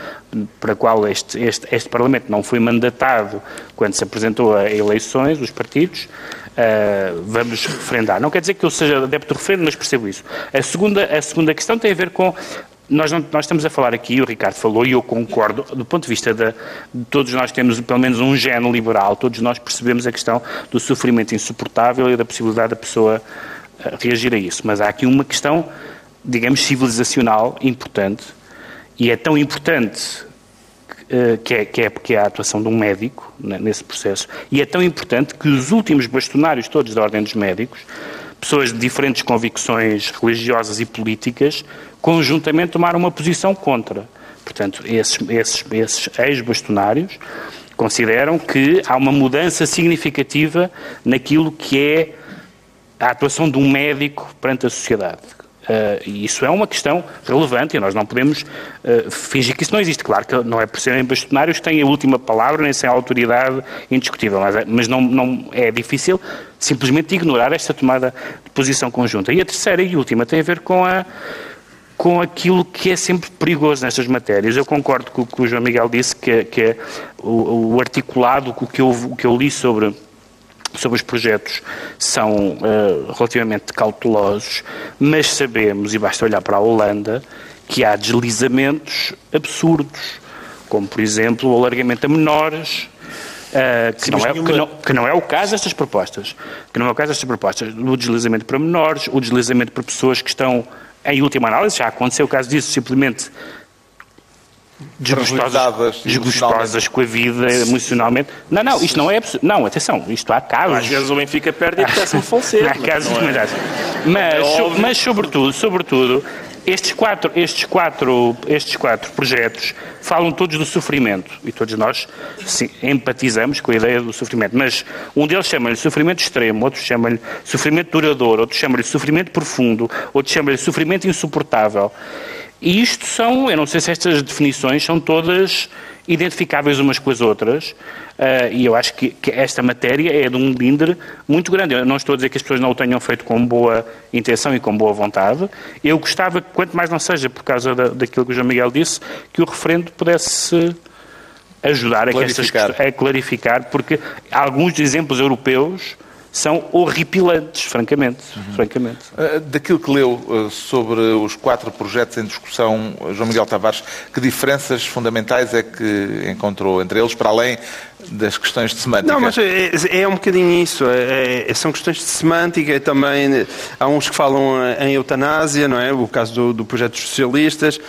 para a qual este, este, este Parlamento não foi mandatado quando se apresentou a eleições, os partidos, uh, vamos referendar. Não quer dizer que eu seja adepto do referendo, mas percebo isso. A segunda, a segunda questão tem a ver com nós, não, nós estamos a falar aqui, o Ricardo falou, e eu concordo, do ponto de vista de, de, todos nós temos pelo menos um gene liberal, todos nós percebemos a questão do sofrimento insuportável e da possibilidade da pessoa uh, reagir a isso. Mas há aqui uma questão, digamos, civilizacional importante, e é tão importante uh, que, é, que, é, que é a atuação de um médico né, nesse processo, e é tão importante que os últimos bastonários todos da Ordem dos Médicos, pessoas de diferentes convicções religiosas e políticas, conjuntamente tomaram uma posição contra. Portanto, esses, esses, esses ex-bastonários consideram que há uma mudança significativa naquilo que é a atuação de um médico perante a sociedade. Uh, e isso é uma questão relevante e nós não podemos uh, fingir que isso não existe. Claro que não é por serem bastonários que têm a última palavra, nem sem autoridade indiscutível, mas, é, mas não, não, é difícil simplesmente ignorar esta tomada de posição conjunta. E a terceira e última tem a ver com a com aquilo que é sempre perigoso nestas matérias. Eu concordo com o que o João Miguel disse, que, que é o, o articulado, o que, eu, o que eu li sobre sobre os projetos são uh, relativamente cautelosos, mas sabemos, e basta olhar para a Holanda, que há deslizamentos absurdos, como, por exemplo, o alargamento a menores, Uh, que, Sim, não é, nenhuma... que, não, que, não é, o caso destas propostas. Que não é o caso destas propostas. O deslizamento para menores, o deslizamento para pessoas que estão, em última análise, já aconteceu o caso disso, simplesmente desgostosas, desgostosas com a vida emocionalmente. Não, não, isto não é Não, atenção, isto há casos. Às vezes o Benfica perde e apetece-me [laughs] falecer. há casos, mas, é. mas, é mas, sobretudo, sobretudo, estes quatro, estes, quatro, estes quatro projetos falam todos do sofrimento e todos nós sim, empatizamos com a ideia do sofrimento, mas um deles chama-lhe sofrimento extremo, outro chama-lhe sofrimento duradouro, outro chama-lhe sofrimento profundo, outro chama-lhe sofrimento insuportável. E isto são, eu não sei se estas definições são todas identificáveis umas com as outras, uh, e eu acho que, que, esta matéria é de um bindre muito grande. Eu não estou a dizer que as pessoas não o tenham feito com boa intenção e com boa vontade. Eu gostava, quanto mais não seja por causa da, daquilo que o João Miguel disse, que o referendo pudesse ajudar a, clarificar. Estas, a clarificar, porque alguns exemplos europeus são horripilantes, francamente. Uhum. francamente. Uh, daquilo que leu uh, sobre os quatro projetos em discussão, João Miguel Tavares, que diferenças fundamentais é que encontrou entre eles, para além das questões de semântica. Não, mas é, é um bocadinho isso. É, é, são questões de semântica. Também há uns que falam em eutanásia, não é? O caso do, do projeto dos socialistas.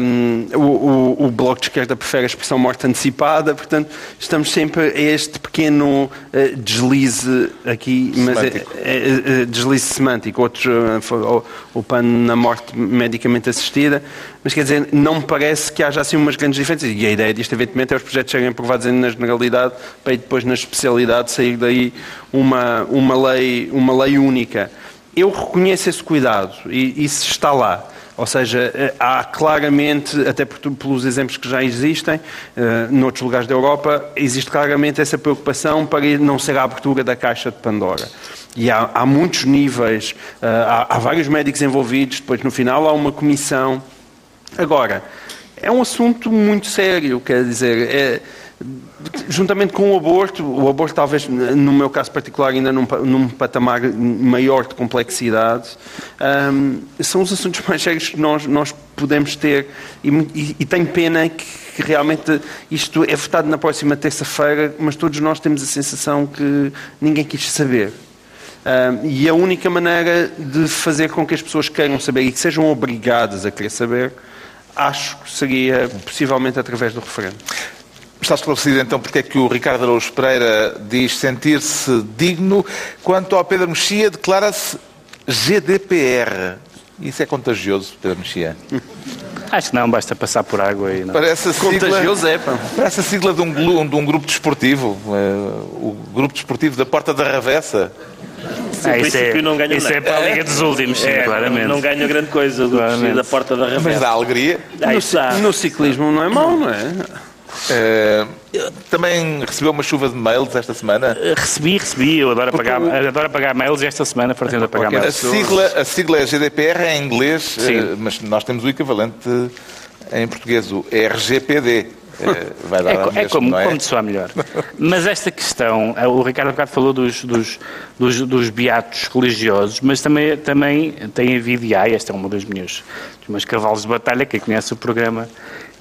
Um, o, o, o, Bloco de Esquerda prefere a expressão morte antecipada. Portanto, estamos sempre a este pequeno uh, deslize aqui, mas é, é, é, deslize semântico. Outros, uh, o, o PAN na morte medicamente assistida. Mas quer dizer, não me parece que haja assim umas grandes diferenças. E a ideia disto, evidentemente, é os projetos serem aprovados na generalidade para depois, na especialidade, sair daí uma, uma, lei, uma lei única. Eu reconheço esse cuidado e isso está lá. Ou seja, há claramente, até pelos exemplos que já existem, uh, noutros lugares da Europa, existe claramente essa preocupação para não ser a abertura da caixa de Pandora. E há, há muitos níveis, uh, há, há vários médicos envolvidos, depois no final há uma comissão Agora, é um assunto muito sério, quer dizer, é, juntamente com o aborto, o aborto talvez, no meu caso particular, ainda num, num patamar maior de complexidade, um, são os assuntos mais sérios que nós, nós podemos ter e, e, e tenho pena que, que, realmente isto é votado na próxima terça-feira, mas todos nós temos a sensação que ninguém quis saber. Um, e a única maneira de fazer com que as pessoas queiram saber e que sejam obrigadas a querer saber acho que seria possivelmente através do referendo. Está esclarecido então porque é que o Ricardo Araújo Pereira diz sentir-se digno, quanto ao Pedro Mexia declara-se GDPR. Isso é contagioso, Pedro Mexia? [laughs] Acho que não, basta passar por água e não. Parece a sigla, contagioso é, pá. Parece a sigla de um, de um grupo desportivo, uh, o grupo desportivo da Porta da Ravessa. Ah, isso é, não ganha isso é para a Liga dos Últimos, sim, é, claramente. Não ganha grande coisa do da porta da Ravessa. Mas dá alegria. No, no, ciclismo não é mau, não é? Uh, também recebeu uma chuva de mails esta semana? Uh, recebi, recebi. Eu adoro apagar, o... adoro apagar mails e esta semana pretendo apagar okay. mails. A sigla, a sigla é GDPR é em inglês, uh, mas nós temos o equivalente em português, o RGPD. É, vai dar é, mesmo, é como, é? como soar melhor. Mas esta questão, o Ricardo bocado falou dos, dos, dos, dos, beatos religiosos, mas também, também tem havido, e há, esta é uma das minhas, dos meus cavalos de batalha, quem conhece o programa,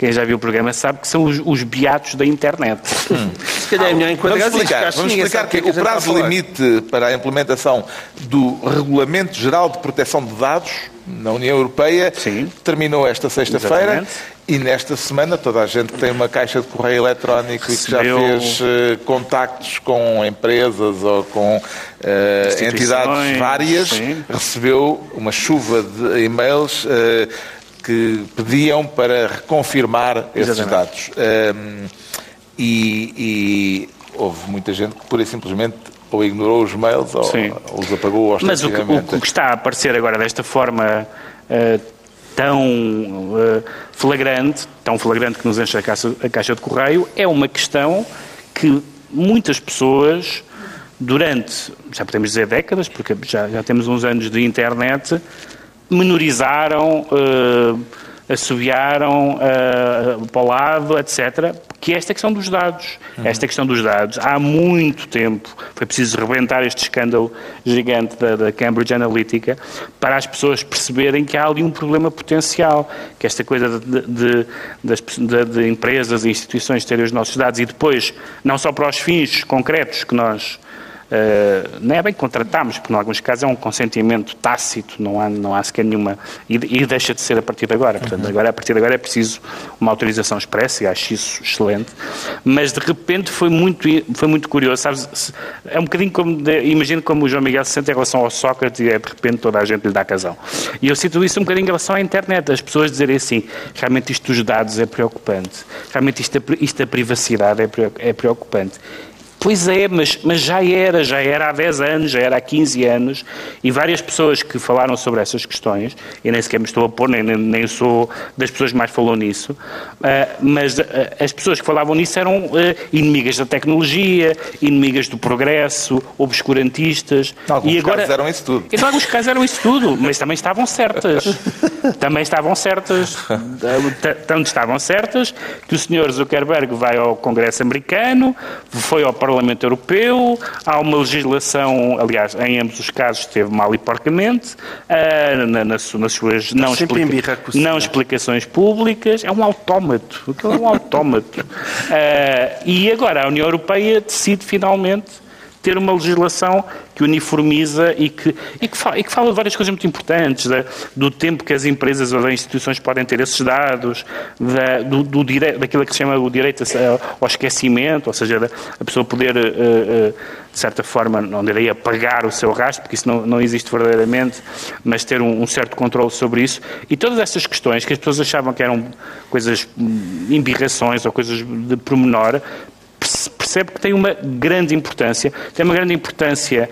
quem já viu o programa sabe que são os, os beatos da internet. Hum. Se calhar é melhor enquadrar Vamos explicar, vamos explicar que, que o prazo limite para a implementação do Regulamento Geral de Proteção de Dados na União Europeia Sim. terminou esta sexta-feira e nesta semana toda a gente que tem uma caixa de correio eletrónico Recebeu... e que já fez uh, contactos com empresas ou com uh, entidades várias Sim. recebeu uma chuva de e-mails uh, que pediam para reconfirmar esses Exatamente. dados. Um, e, e houve muita gente que pura e simplesmente ou ignorou os mails ou, ou os apagou Mas o que, o que, está a aparecer agora desta forma uh, tão uh, flagrante, tão flagrante que nos enche a caixa, a caixa de correio, é uma questão que muitas pessoas, durante, já podemos dizer décadas, porque já, já temos uns anos de internet, menorizaram, uh, assobiaram uh, para o lado, etc., que é esta questão dos dados. Uhum. Esta questão dos dados, há muito tempo, foi preciso rebentar este escândalo gigante da, da, Cambridge Analytica para as pessoas perceberem que há ali um problema potencial, que esta coisa de, de, de, de empresas e instituições terem os nossos dados e depois, não só para os fins concretos que nós Uh, não é bem que contratamos, porque em alguns casos é um consentimento tácito, não há, não há sequer nenhuma. E, e deixa de ser a partir de agora. Portanto, uhum. agora, a partir de agora é preciso uma autorização expressa e acho isso excelente. Mas de repente foi muito, foi muito curioso, sabes? É um bocadinho como. De, imagino como o João Miguel se sente em relação ao Sócrates e é de repente toda a gente lhe dá casão. E eu sinto isso um bocadinho em relação à internet, as pessoas dizerem assim: realmente isto dos dados é preocupante, realmente isto, isto da privacidade é, é preocupante. Pois é, mas, mas já era, já era há 10 anos, já era há 15 anos, e várias pessoas que falaram sobre essas questões, e nem sequer me estou a pôr, nem, nem sou das pessoas que mais falou nisso, uh, mas uh, as pessoas que falavam nisso eram uh, inimigas da tecnologia, inimigas do progresso, obscurantistas. Alguns e agora, casos eram isso tudo. Em alguns casos eram isso tudo, mas também estavam certas. [laughs] também estavam certas. Tanto estavam certas que o senhor Zuckerberg vai ao Congresso americano, foi ao Parlamento Parlamento Europeu, há uma legislação, aliás, em ambos os casos esteve mal e porcamente, uh, na, nas, nas, suas não, explica, não explicações públicas, é um autómato, é um autómato. Uh, [laughs] e agora a União Europeia decide finalmente ter uma legislação que uniformiza e que, e que, fala, e que fala de várias coisas muito importantes, da, do tempo que as empresas ou as instituições podem ter esses dados, da, do, do dire, daquilo que se chama o direito ao esquecimento, ou seja, da, a pessoa poder, uh, uh, de certa forma, não direi apagar o seu rastro, porque isso não, não existe verdadeiramente, mas ter um, um certo controle sobre isso. E todas essas questões que as pessoas achavam que eram coisas, hum, embirrações ou coisas de pormenor, percebe que tem uma grande importância, tem uma grande importância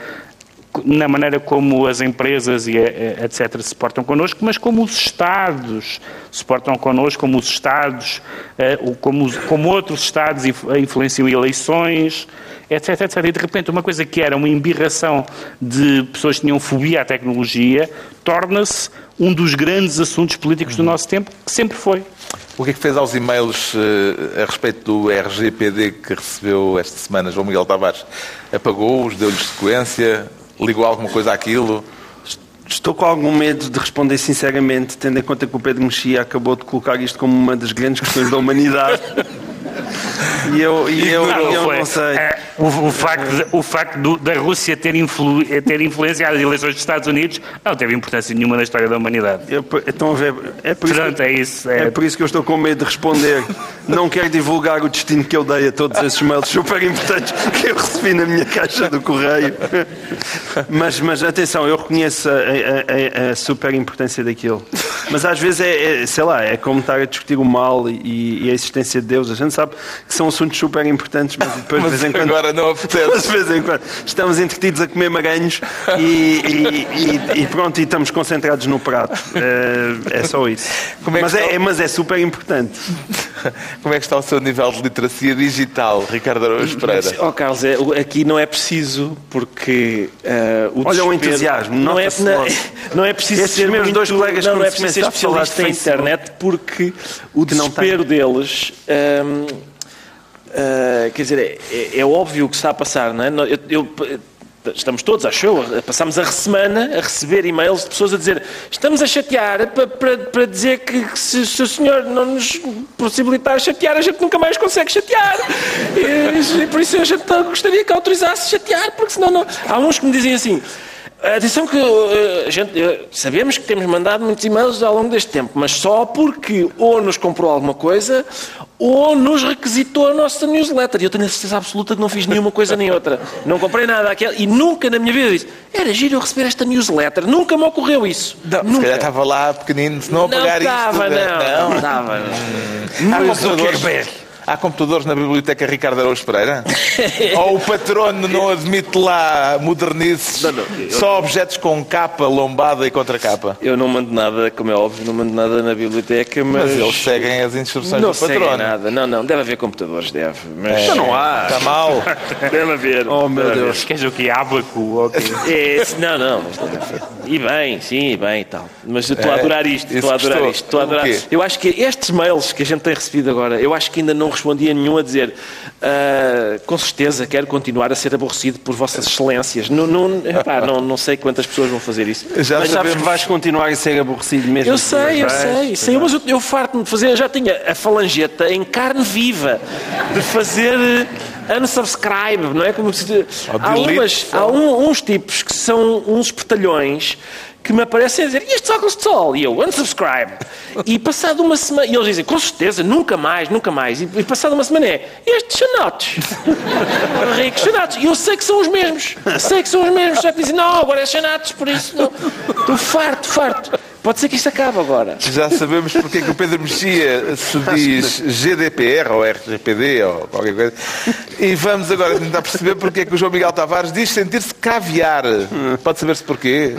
na maneira como as empresas e eh, eh, etc. se portam connosco, mas como os Estados se portam connosco, como os Estados, eh, como, como outros Estados influenciam eleições, etc, etc. E de repente uma coisa que era uma embirração de pessoas que tinham fobia à tecnologia torna-se um dos grandes assuntos políticos do nosso tempo, que sempre foi. O que é que fez aos e-mails uh, a respeito do RGPD que recebeu esta semana João Miguel Tavares? Apagou-os, deu-lhes sequência, ligou alguma coisa àquilo? Estou com algum medo de responder sinceramente, tendo em conta que o Pedro Mexia acabou de colocar isto como uma das grandes questões da humanidade. [laughs] E eu, e eu, não, eu não sei. É, o, o, facto, o facto do, da Rússia ter, influ, ter influenciado as eleições dos Estados Unidos não teve importância nenhuma na história da humanidade. Eu, então, a ver, é por, Pronto, isso que, é, isso, é... é por isso que eu estou com medo de responder. não quero divulgar o destino que eu dei a todos esses mails super importantes que eu recebi na minha caixa do correio. Mas, mas atenção, eu reconheço a, a, a, a super importância daquilo. Mas às vezes é, é, sei lá, é como estar a discutir o mal e, e a existência de Deus. A gente sabe que são assuntos super importantes, mas depois mas de vez em quando. Agora não apetece. [laughs] de vez em quando estamos entretidos a comer maranhos e, e, e, e pronto, e estamos concentrados no prato. É, é só isso. É mas, é, mas é super importante. Como é que está o seu nível de literacia digital, Ricardo Araújo Pereira? Oh, Carlos, é, aqui não é preciso, porque uh, o Olha o entusiasmo. Não é, não, [laughs] não é preciso Estes ser meus muito, dois colegas não, não é preciso ser especialista em internet, porque o desespero deles... Um, Uh, quer dizer, é, é, é, óbvio o que está a passar, não é? Eu, eu, estamos todos, acho eu, passamos a semana a receber e-mails de pessoas a dizer estamos a chatear para, para, para dizer que, que se, se, o senhor não nos possibilitar chatear, a gente nunca mais consegue chatear. E, e por isso gente gostaria que autorizasse chatear, porque senão não... Há uns que me dizem assim, Atenção que uh, gente, uh, sabemos que temos mandado muitos e-mails ao longo deste tempo, mas só porque ou nos comprou alguma coisa ou nos requisitou a nossa newsletter. E eu tenho a certeza absoluta que não fiz nenhuma coisa nem outra. Não comprei nada aquela, e nunca na minha vida disse era giro eu receber esta newsletter. Nunca me ocorreu isso. Não, nunca. Se calhar estava lá pequenino, se não apagar não estava, isto. Não, não, estava. Hum. Há computadores na biblioteca Ricardo Araújo Pereira? [laughs] Ou o patrono não admite lá modernices, não, não, eu... só objetos com capa, lombada e contracapa? Eu não mando nada, como é óbvio, não mando nada na biblioteca, mas... Mas eles seguem as instruções não do patrono. Não nada, não, não, deve haver computadores, deve. Mas... É, não há. Está mal. [laughs] deve haver. Oh, meu Deus. Queres o que? Ábaco? Okay. É, não, não, mas deve haver. E bem, sim, e bem e tal. Mas eu estou a É, adorar isto, estou a adorar gostou. isto, estou a adorar. Eu acho que estes mails que a gente tem recebido agora, eu acho que ainda não respondia nenhum a dizer "Ah, com certeza quero continuar a ser aborrecido por vossas excelências. Não, não, não, não sei quantas pessoas vão fazer isso. Já Mas sabes que vais continuar a ser aborrecido mesmo. Eu assim, sei, eu vais? sei, sei, mas eu, eu farto-me de fazer, eu já tinha a falangeta em carne viva de fazer eh, unsubscribe, não é? Como se, há umas, há um- uns tipos que são uns espertalhões que me aparecem a dizer e estes óculos de sol? E eu, unsubscribe. E passado uma semana, e eles dizem, com certeza, nunca mais, nunca mais. E, e passado uma semana é, estes chanotes. [laughs] Ricos chanatos. E eu sei que são os mesmos. Sei que são os mesmos. Já que dizem, não, agora é chanatos, por isso. Estou farto, farto. Pode ser que isto acabe agora. Já sabemos porque é que o Pedro Mexia se diz GDPR ou RGPD ou qualquer coisa. E vamos agora tentar perceber porque é que o João Miguel Tavares diz sentir-se caviar. Pode saber-se porquê?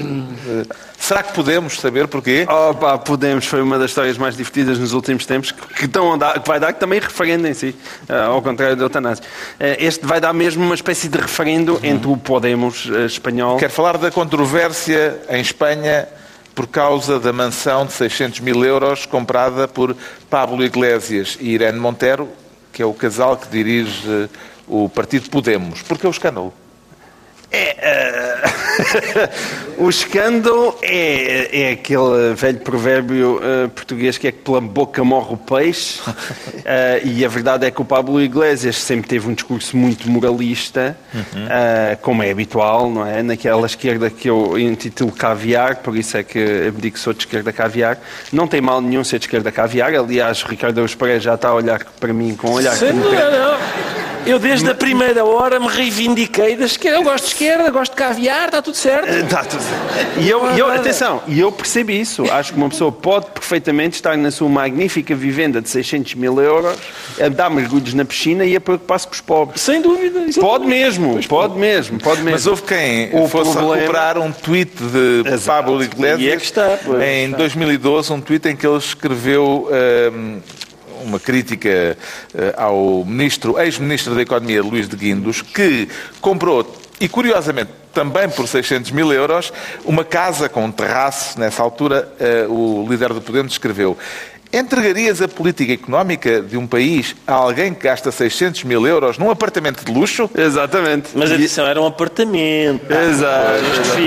Será que podemos saber porquê? Oh, pá, podemos, foi uma das histórias mais divertidas nos últimos tempos, que, estão a dar- que vai dar que também referendo em si, ah, ao contrário do Eutanásia. Ah, este vai dar mesmo uma espécie de referendo entre o Podemos ah, espanhol. Quero falar da controvérsia em Espanha por causa da mansão de 600 mil euros comprada por Pablo Iglesias e Irene Montero, que é o casal que dirige eh, o partido Podemos. Porque é o escândalo. [laughs] o escândalo é, é aquele velho provérbio ah, português que é que pela boca morre o peixe. Ah, [laughs] e a verdade é que o Pablo Iglesias sempre teve um discurso muito moralista, ah, como é habitual, não é? Naquela esquerda que eu intitulo caviar, por isso é que eu digo que sou de esquerda caviar. Não tem mal nenhum ser de esquerda caviar. Aliás, o Ricardo Pereira já está a olhar para mim com um olhar que Sim, me não, não. Eu desde a primeira hora me reivindiquei da esquerda. Eu gosto de esquerda, gosto de caviar, está tudo certo. [laughs] Tá, tudo certo. E eu, eu- atenção, e eu percebo isso. Acho que uma pessoa pode perfeitamente estar na sua magnífica vivenda de 600 mil euros, a dar mergulhos na piscina e a preocupar-se com os pobres. Sem dúvida. Pode mesmo, pode mesmo, pode mesmo. Mas houve quem O fosse problema- recuperar um tweet de Exato. Pablo Iglesias E é que está, pois, em está. 2012, um tweet em que ele escreveu hum, uma crítica eh, ao ministro, ex-ministro da Economia, Luís de Guindos, que comprou, e curiosamente também por 600 mil euros, uma casa com um terraço. Nessa altura, eh, o líder do Podemos escreveu Entregarias a política económica de um país a alguém que gasta 600 mil euros num apartamento de luxo? Exatamente. Mas E- atenção, era um apartamento. Exato.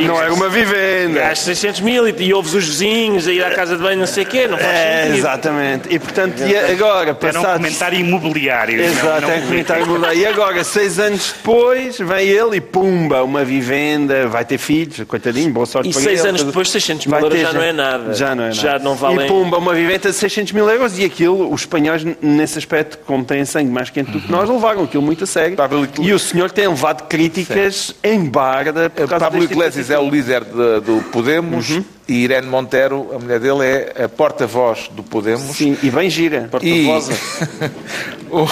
Não era uma vivenda. Gastas 600 mil e, e ouves os vizinhos a ir à casa de banho, não sei o quê. Não faz É, sentido. exatamente. E portanto, e agora, Era um passados comentário imobiliário. Exato, não, é não comentário mudar. E agora, seis anos depois, vem ele e pumba, uma vivenda, vai ter filhos, coitadinho, boa sorte E para seis ele. anos depois, 600 mil euros ter já não é nada. Já não é nada. Já não valem- E pumba, uma vivenda de 600 mil euros e aquilo, os espanhóis, nesse aspecto, como têm sangue mais quente do que nós, levaram aquilo muito a sério. Pablo- E o senhor tem levado críticas em barda por causa Pablo tipo Iglesias é o líder de- do Podemos e Irene Montero, a mulher dele, é a porta-voz do Podemos. Sim, e bem gira. E... Porta-voz. [laughs] O-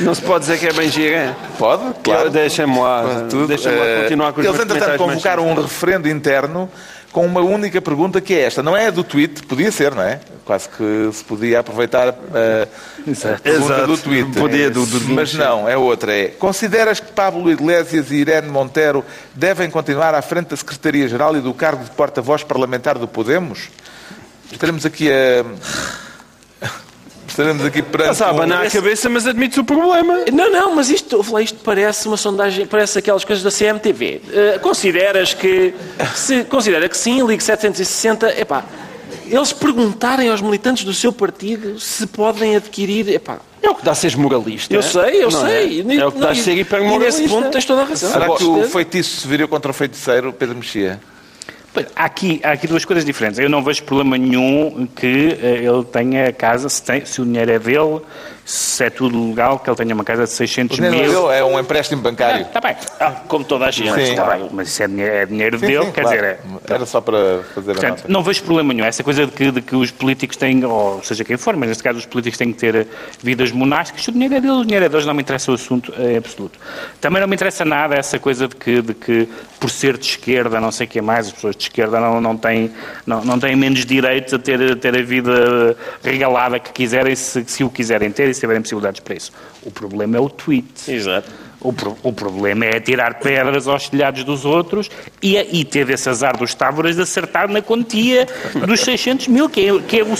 Não se pode dizer que é bem gira. Pode, claro. Deixa-me lá, deixa-me lá Eh, continuar com os Eles, entretanto, convocaram um referendo interno com uma única pergunta que é esta. Não é a do tweet, podia ser, não é? Quase que se podia aproveitar eh, a pergunta Exato. do tweet. Podia, do- do- Mas não, é outra. É, consideras que Pablo Iglesias e Irene Montero devem continuar à frente da Secretaria-Geral e do cargo de porta-voz parlamentar do Podemos? Estaremos aqui a... Estaremos aqui perante... Está a um- abanar a cabeça, mas admite o problema. Não, não, mas isto, lá, isto parece uma sondagem, parece aquelas coisas da CMTV. Eh, consideras que, se considera que sim, Ligue 760, epá, eles perguntarem aos militantes do seu partido se podem adquirir, epá, É o que dá a seres moralista. eu sei, eu Não sei. É, é o que dá a ser E nesse hipermoralista. ponto tens toda a razão. Será que o feitiço se virou contra o feiticeiro, Pedro Mexia? Há aqui, há aqui duas coisas diferentes. Eu não vejo problema nenhum que eh, ele tenha a casa, se, tem- se o dinheiro é dele, se é tudo legal, que ele tenha uma casa de 600 O dinheiro mil. dele é um empréstimo bancário. Está bem. Ah, como toda a gente. Sim. Está bem, mas isso é dinheiro, é dinheiro Sim, dele, sim, quer claro. dizer, é, Era só para fazer a Portanto, nota. não vejo problema nenhum. Essa coisa de que, de que os políticos têm, ou seja quem for, mas neste caso os políticos têm que ter vidas monásticas. O dinheiro é deles, o dinheiro é deles, não me interessa o assunto em absoluto. Também não me interessa nada essa coisa de que, de que por ser de esquerda, não sei o que mais, as pessoas de esquerda não, não, têm, não, não têm menos direitos a ter, a ter a vida regalada que quiserem, se, se o quiserem ter se tiverem possibilidades para isso. O problema é o tweet. Exato. O, pro- o problema é tirar pedras aos telhados dos outros e, e ter esse azar dos távoras de acertar na quantia dos 600 mil, que é, que é, o-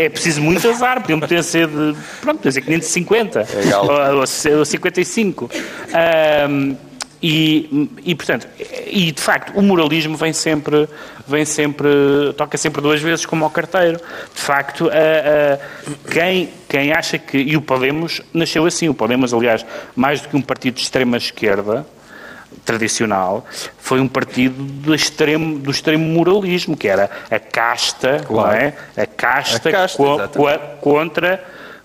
é preciso muito azar. Podiam ter sido, pronto, podia ser 550 Legal. ou, ou 55. Ahm, e, e, portanto, e de facto, o moralismo vem sempre, vem sempre, toca sempre duas vezes como ao carteiro. De facto, a- a- quem, quem acha que. E o Podemos nasceu assim. O Podemos, aliás, mais do que um partido de extrema esquerda tradicional, foi um partido do extremo, do extremo moralismo, que era a casta, não é? A casta, A casta, co- contra,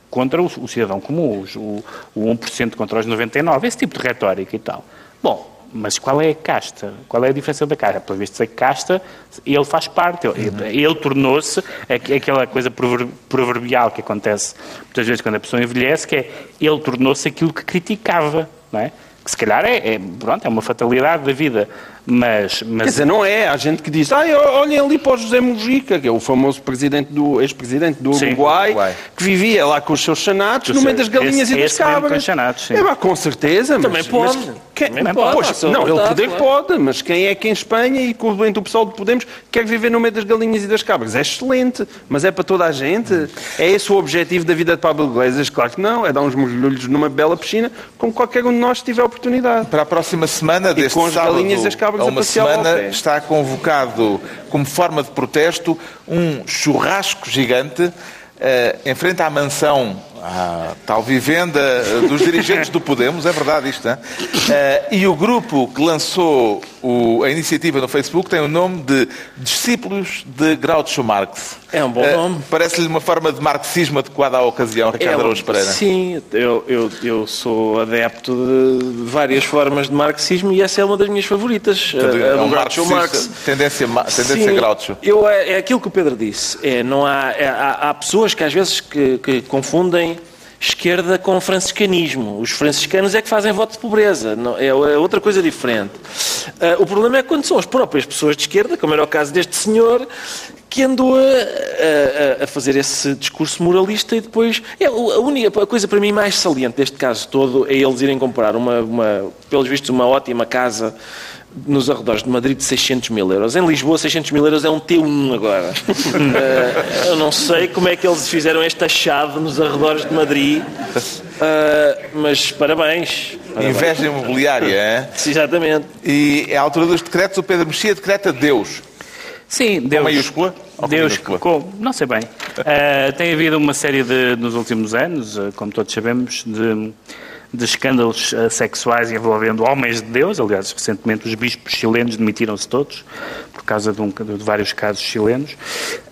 contra o, o cidadão comum, os- o, o 1% contra os 99%, esse tipo de retórica e tal. Bom, mas qual é a casta? Qual é a diferença da casta? Pelo visto, a casta, ele faz parte, ele, ele tornou-se aqu- aquela coisa prover- proverbial que acontece muitas vezes quando a pessoa envelhece, que é, ele tornou-se aquilo que criticava, não é? Que se calhar é, é, pronto, é uma fatalidade da vida, mas... mas Quer dizer, não é. Há gente que diz, ah, olhem ali para o José Mujica, que é o famoso presidente do, ex-presidente do Sim, Uruguai, Uruguai. que vivia lá com os seus chanatos no meio das galinhas Esse- e das com cabras. chanatos, sim. É, com certeza. Mas, Também pode. mas quem- Também pode, Pois, não, ele poder claro. pode, mas quem é que em Espanha e com o pessoal de Podemos quer viver no meio das galinhas e das cabras? É excelente, mas é para toda a gente. É esse o objetivo da vida de Pablo Iglesias? Claro que não, é dar uns mergulhos numa bela piscina, como qualquer um de nós tiver a oportunidade. Para a próxima semana, deste com as sábado galinhas e as cabras a uma semana, está convocado como forma de protesto um churrasco gigante eh, em frente à mansão, à tal vivenda dos dirigentes do Podemos, é verdade isto, hein? Eh, e o grupo que lançou o- a iniciativa no Facebook tem o nome de Discípulos de Groucho Marx. É um bom Eh, nome. Parece-lhe uma forma de marxismo adequada à ocasião, Ricardo É, Araújo Pereira. Sim, eu, eu, eu sou adepto de várias formas de marxismo e essa é uma das minhas favoritas. Portanto, a, a é um Groucho Marx. tendência, tendência Sim, Groucho. Eu, é, é aquilo que o Pedro disse. É, não há, é, há, há pessoas que às vezes que, que confundem esquerda com franciscanismo. Os franciscanos é que fazem voto de pobreza. Não, é, é outra coisa diferente. Ah, o problema é quando são as próprias pessoas de esquerda, como era o caso deste senhor, que andou a, a- a fazer esse discurso moralista e depois... É, a única a coisa para mim mais saliente deste caso todo é eles irem comprar, uma, uma, pelos vistos, uma ótima casa nos arredores de Madrid de 600 mil euros. Em Lisboa, 600 mil euros é um T1 agora. [laughs] Eh, eu não sei como é que eles fizeram esta chave nos arredores de Madrid, [laughs] eh, mas parabéns. parabéns. Inveja imobiliária, é? Exatamente. E é a altura dos decretos, o Pedro Mexia decreta Deus. Sim, Deus. maiúscula com Deus, minúscula? com, não sei bem. Ah, [laughs] tem havido uma série de, nos últimos anos, como todos sabemos, de, de escândalos ah, sexuais envolvendo homens de Deus. Aliás, recentemente os bispos chilenos demitiram-se todos por causa de, um- de vários casos chilenos.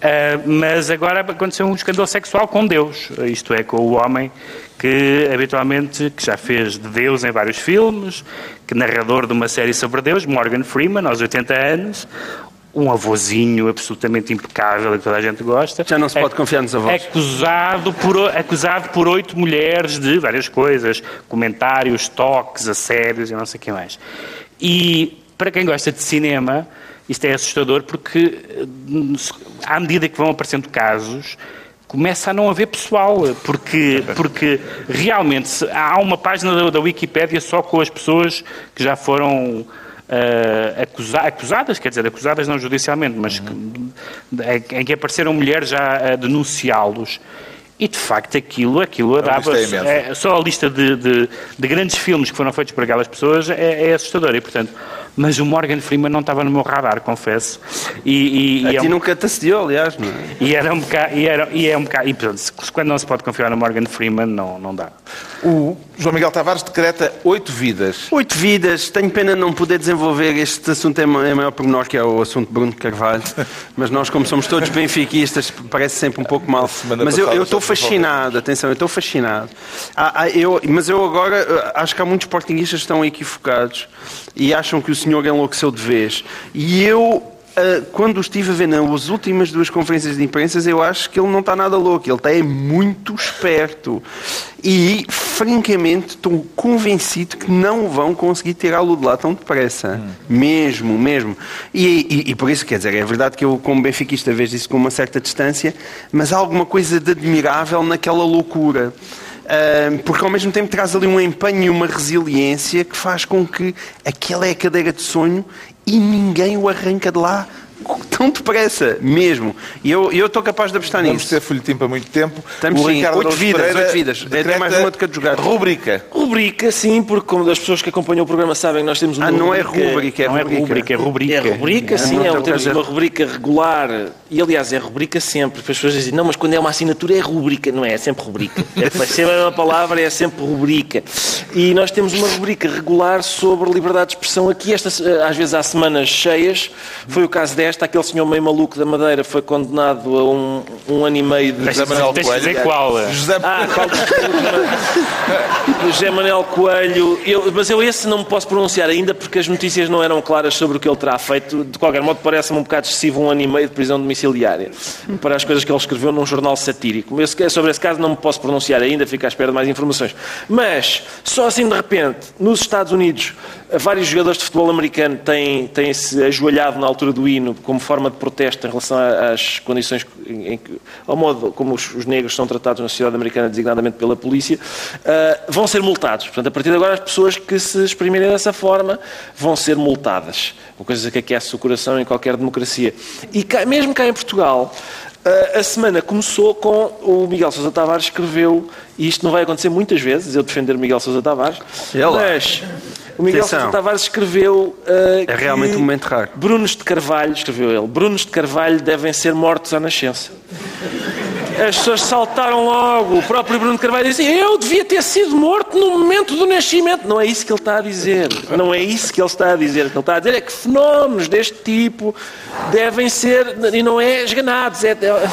Ah, mas agora aconteceu um escândalo sexual com Deus, isto é, com o homem que habitualmente que já fez de Deus em vários filmes, que narrador de uma série sobre Deus, Morgan Freeman, aos 80 anos, um avôzinho absolutamente impecável que toda a gente gosta. Já não se pode confiar nos avós. Acusado por, acusado por oito mulheres de várias coisas, comentários, toques, assédios e não sei o que mais. E para quem gosta de cinema, isto é assustador porque eh, à medida que vão aparecendo casos, começa a não haver pessoal, porque, [laughs] porque realmente há uma página da, da Wikipédia só com as pessoas que já foram eh, acusa- acusadas, quer dizer, acusadas não judicialmente, mas que- em, que apareceram mulheres já a denunciá-los. E de facto aquilo, aquilo dava lista imensa. é, só a lista de, de- de grandes filmes que foram feitos por aquelas pessoas é, é assustadora. E, portanto, mas o Morgan Freeman não estava no meu radar, confesso. E, e- e A é ti um- nunca te assediou, aliás, não é? e era um bocado, e, era, e é um bocado, e portanto, se- quando não se pode confiar no Morgan Freeman, não, não dá. O João Miguel Tavares decreta oito vidas. Oito vidas. Tenho pena não poder desenvolver este assunto em ma- em maior pormenor, que é o assunto de Bruno Carvalho. Mas nós, como somos todos benfiquistas, parece sempre um pouco mal. Mas eu estou fascinado, atenção, eu estou fascinado. Há- há- eu- mas eu agora eh, acho que há muitos portinguistas que estão equivocados e acham que o senhor enlouqueceu de vez. E eu. eh, Quando estive a ver nas últimas duas conferências de imprensa, eu acho que ele não está nada louco, ele está é muito esperto. E, francamente, estou convencido que não vão conseguir tirá-lo de lá tão depressa. Mesmo, mesmo. E, e- e por isso, quer dizer, é verdade que eu, como benfiquista, vejo isso com uma certa distância, mas há alguma coisa de admirável naquela loucura. Porque ao mesmo tempo traz ali um empenho e uma resiliência que faz com que aquela é a cadeira de sonho e ninguém o arranca de lá tão depressa, mesmo. E eu eu estou capaz de apostar Vamos nisso. ter folhetim para muito tempo. Estamos o sim. Ricardo Oito vidas, Pereira oito vidas. É, decreta mais uma do que a de jogar. Rubrica. Rubrica, sim, porque como as pessoas que acompanham o programa sabem, nós temos uma Ah, não é rubrica- rubrica, é Não é rubrica. rubrica, é rubrica. É rubrica, sim, não é, tem temos uma rubrica regular. E aliás, é rubrica sempre. As pessoas dizem, não, mas quando é uma assinatura é rubrica. Não é, é sempre rubrica. É, ser a mesma palavra, é sempre rubrica. E nós temos uma rubrica regular sobre liberdade de expressão aqui. Esta, às vezes há semanas cheias. Foi o caso desta. Aquele senhor meio maluco da Madeira foi condenado a um, um ano e meio de José Manuel Coelho. dizer qual. é? José ah, qual [laughs] José Manuel Coelho. Eu- mas eu esse não me posso pronunciar ainda porque as notícias não eram claras sobre o que ele terá feito. De qualquer modo, parece-me um bocado excessivo um ano e meio de prisão domiciliária para as coisas que ele escreveu num jornal satírico. Esse- sobre esse caso não me posso pronunciar ainda, fico à espera de mais informações. Mas, só assim de repente, nos Estados Unidos, vários jogadores de futebol americano têm, têm-se ajoelhado na altura do hino como forma de protesto em relação às condições, em, em que, ao modo como os, os negros são tratados na sociedade americana, designadamente pela polícia, ah, vão ser multados. Portanto, a partir de agora, as pessoas que se exprimirem dessa forma vão ser multadas. Uma coisa que aquece o coração em qualquer democracia. E cá- mesmo cá em Portugal, ah, a semana começou com o Miguel Sousa Tavares escreveu, e isto não vai acontecer muitas vezes, eu defender Miguel Sousa Tavares, É lá. O Miguel Atenção. Sousa Tavares escreveu ah, É realmente um momento raro. Brunos de Carvalho, escreveu ele, Brunos de Carvalho devem ser mortos à nascença. As pessoas saltaram logo. O próprio Bruno de Carvalho disse: Eu devia ter sido morto no momento do nascimento. Não é isso que ele está a dizer. Não é isso que ele está a dizer. O que ele está a dizer é que fenómenos deste tipo devem ser, e não é esganados. É, é-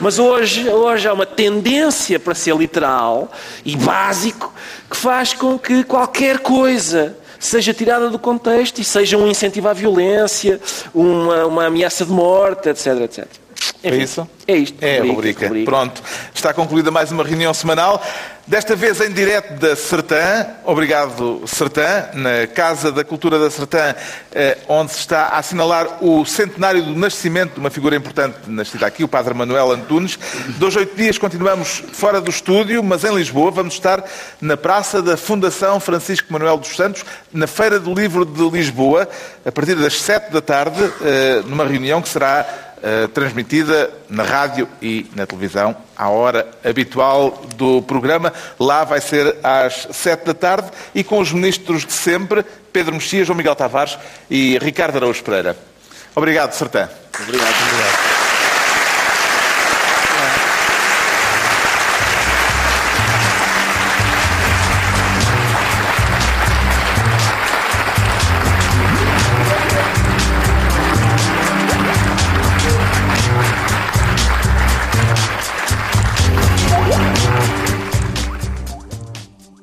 mas hoje, hoje há uma tendência para ser literal e básico que faz com que qualquer coisa seja tirada do contexto e seja um incentivo à violência, uma, uma ameaça de morte, etc, etc. É Enfim, isso? É isto. É a rubrica. Pronto. Está concluída mais uma reunião semanal. Desta vez em direto da Sertã. Obrigado, Sertã. Na Casa da Cultura da Sertã, eh, onde se está a assinalar o centenário do nascimento de uma figura importante nascida aqui, o Padre Manuel Antunes. Dois, oito dias continuamos fora do estúdio, mas em Lisboa vamos estar na Praça da Fundação Francisco Manuel dos Santos, na Feira do Livro de Lisboa, a partir das sete da tarde, eh, numa reunião que será eh, transmitida na rádio e na televisão à hora habitual do programa. Lá vai ser às sete da tarde e com os ministros de sempre, Pedro Mexias, João Miguel Tavares e Ricardo Araújo Pereira. Obrigado, Sertã. Obrigado. Obrigado.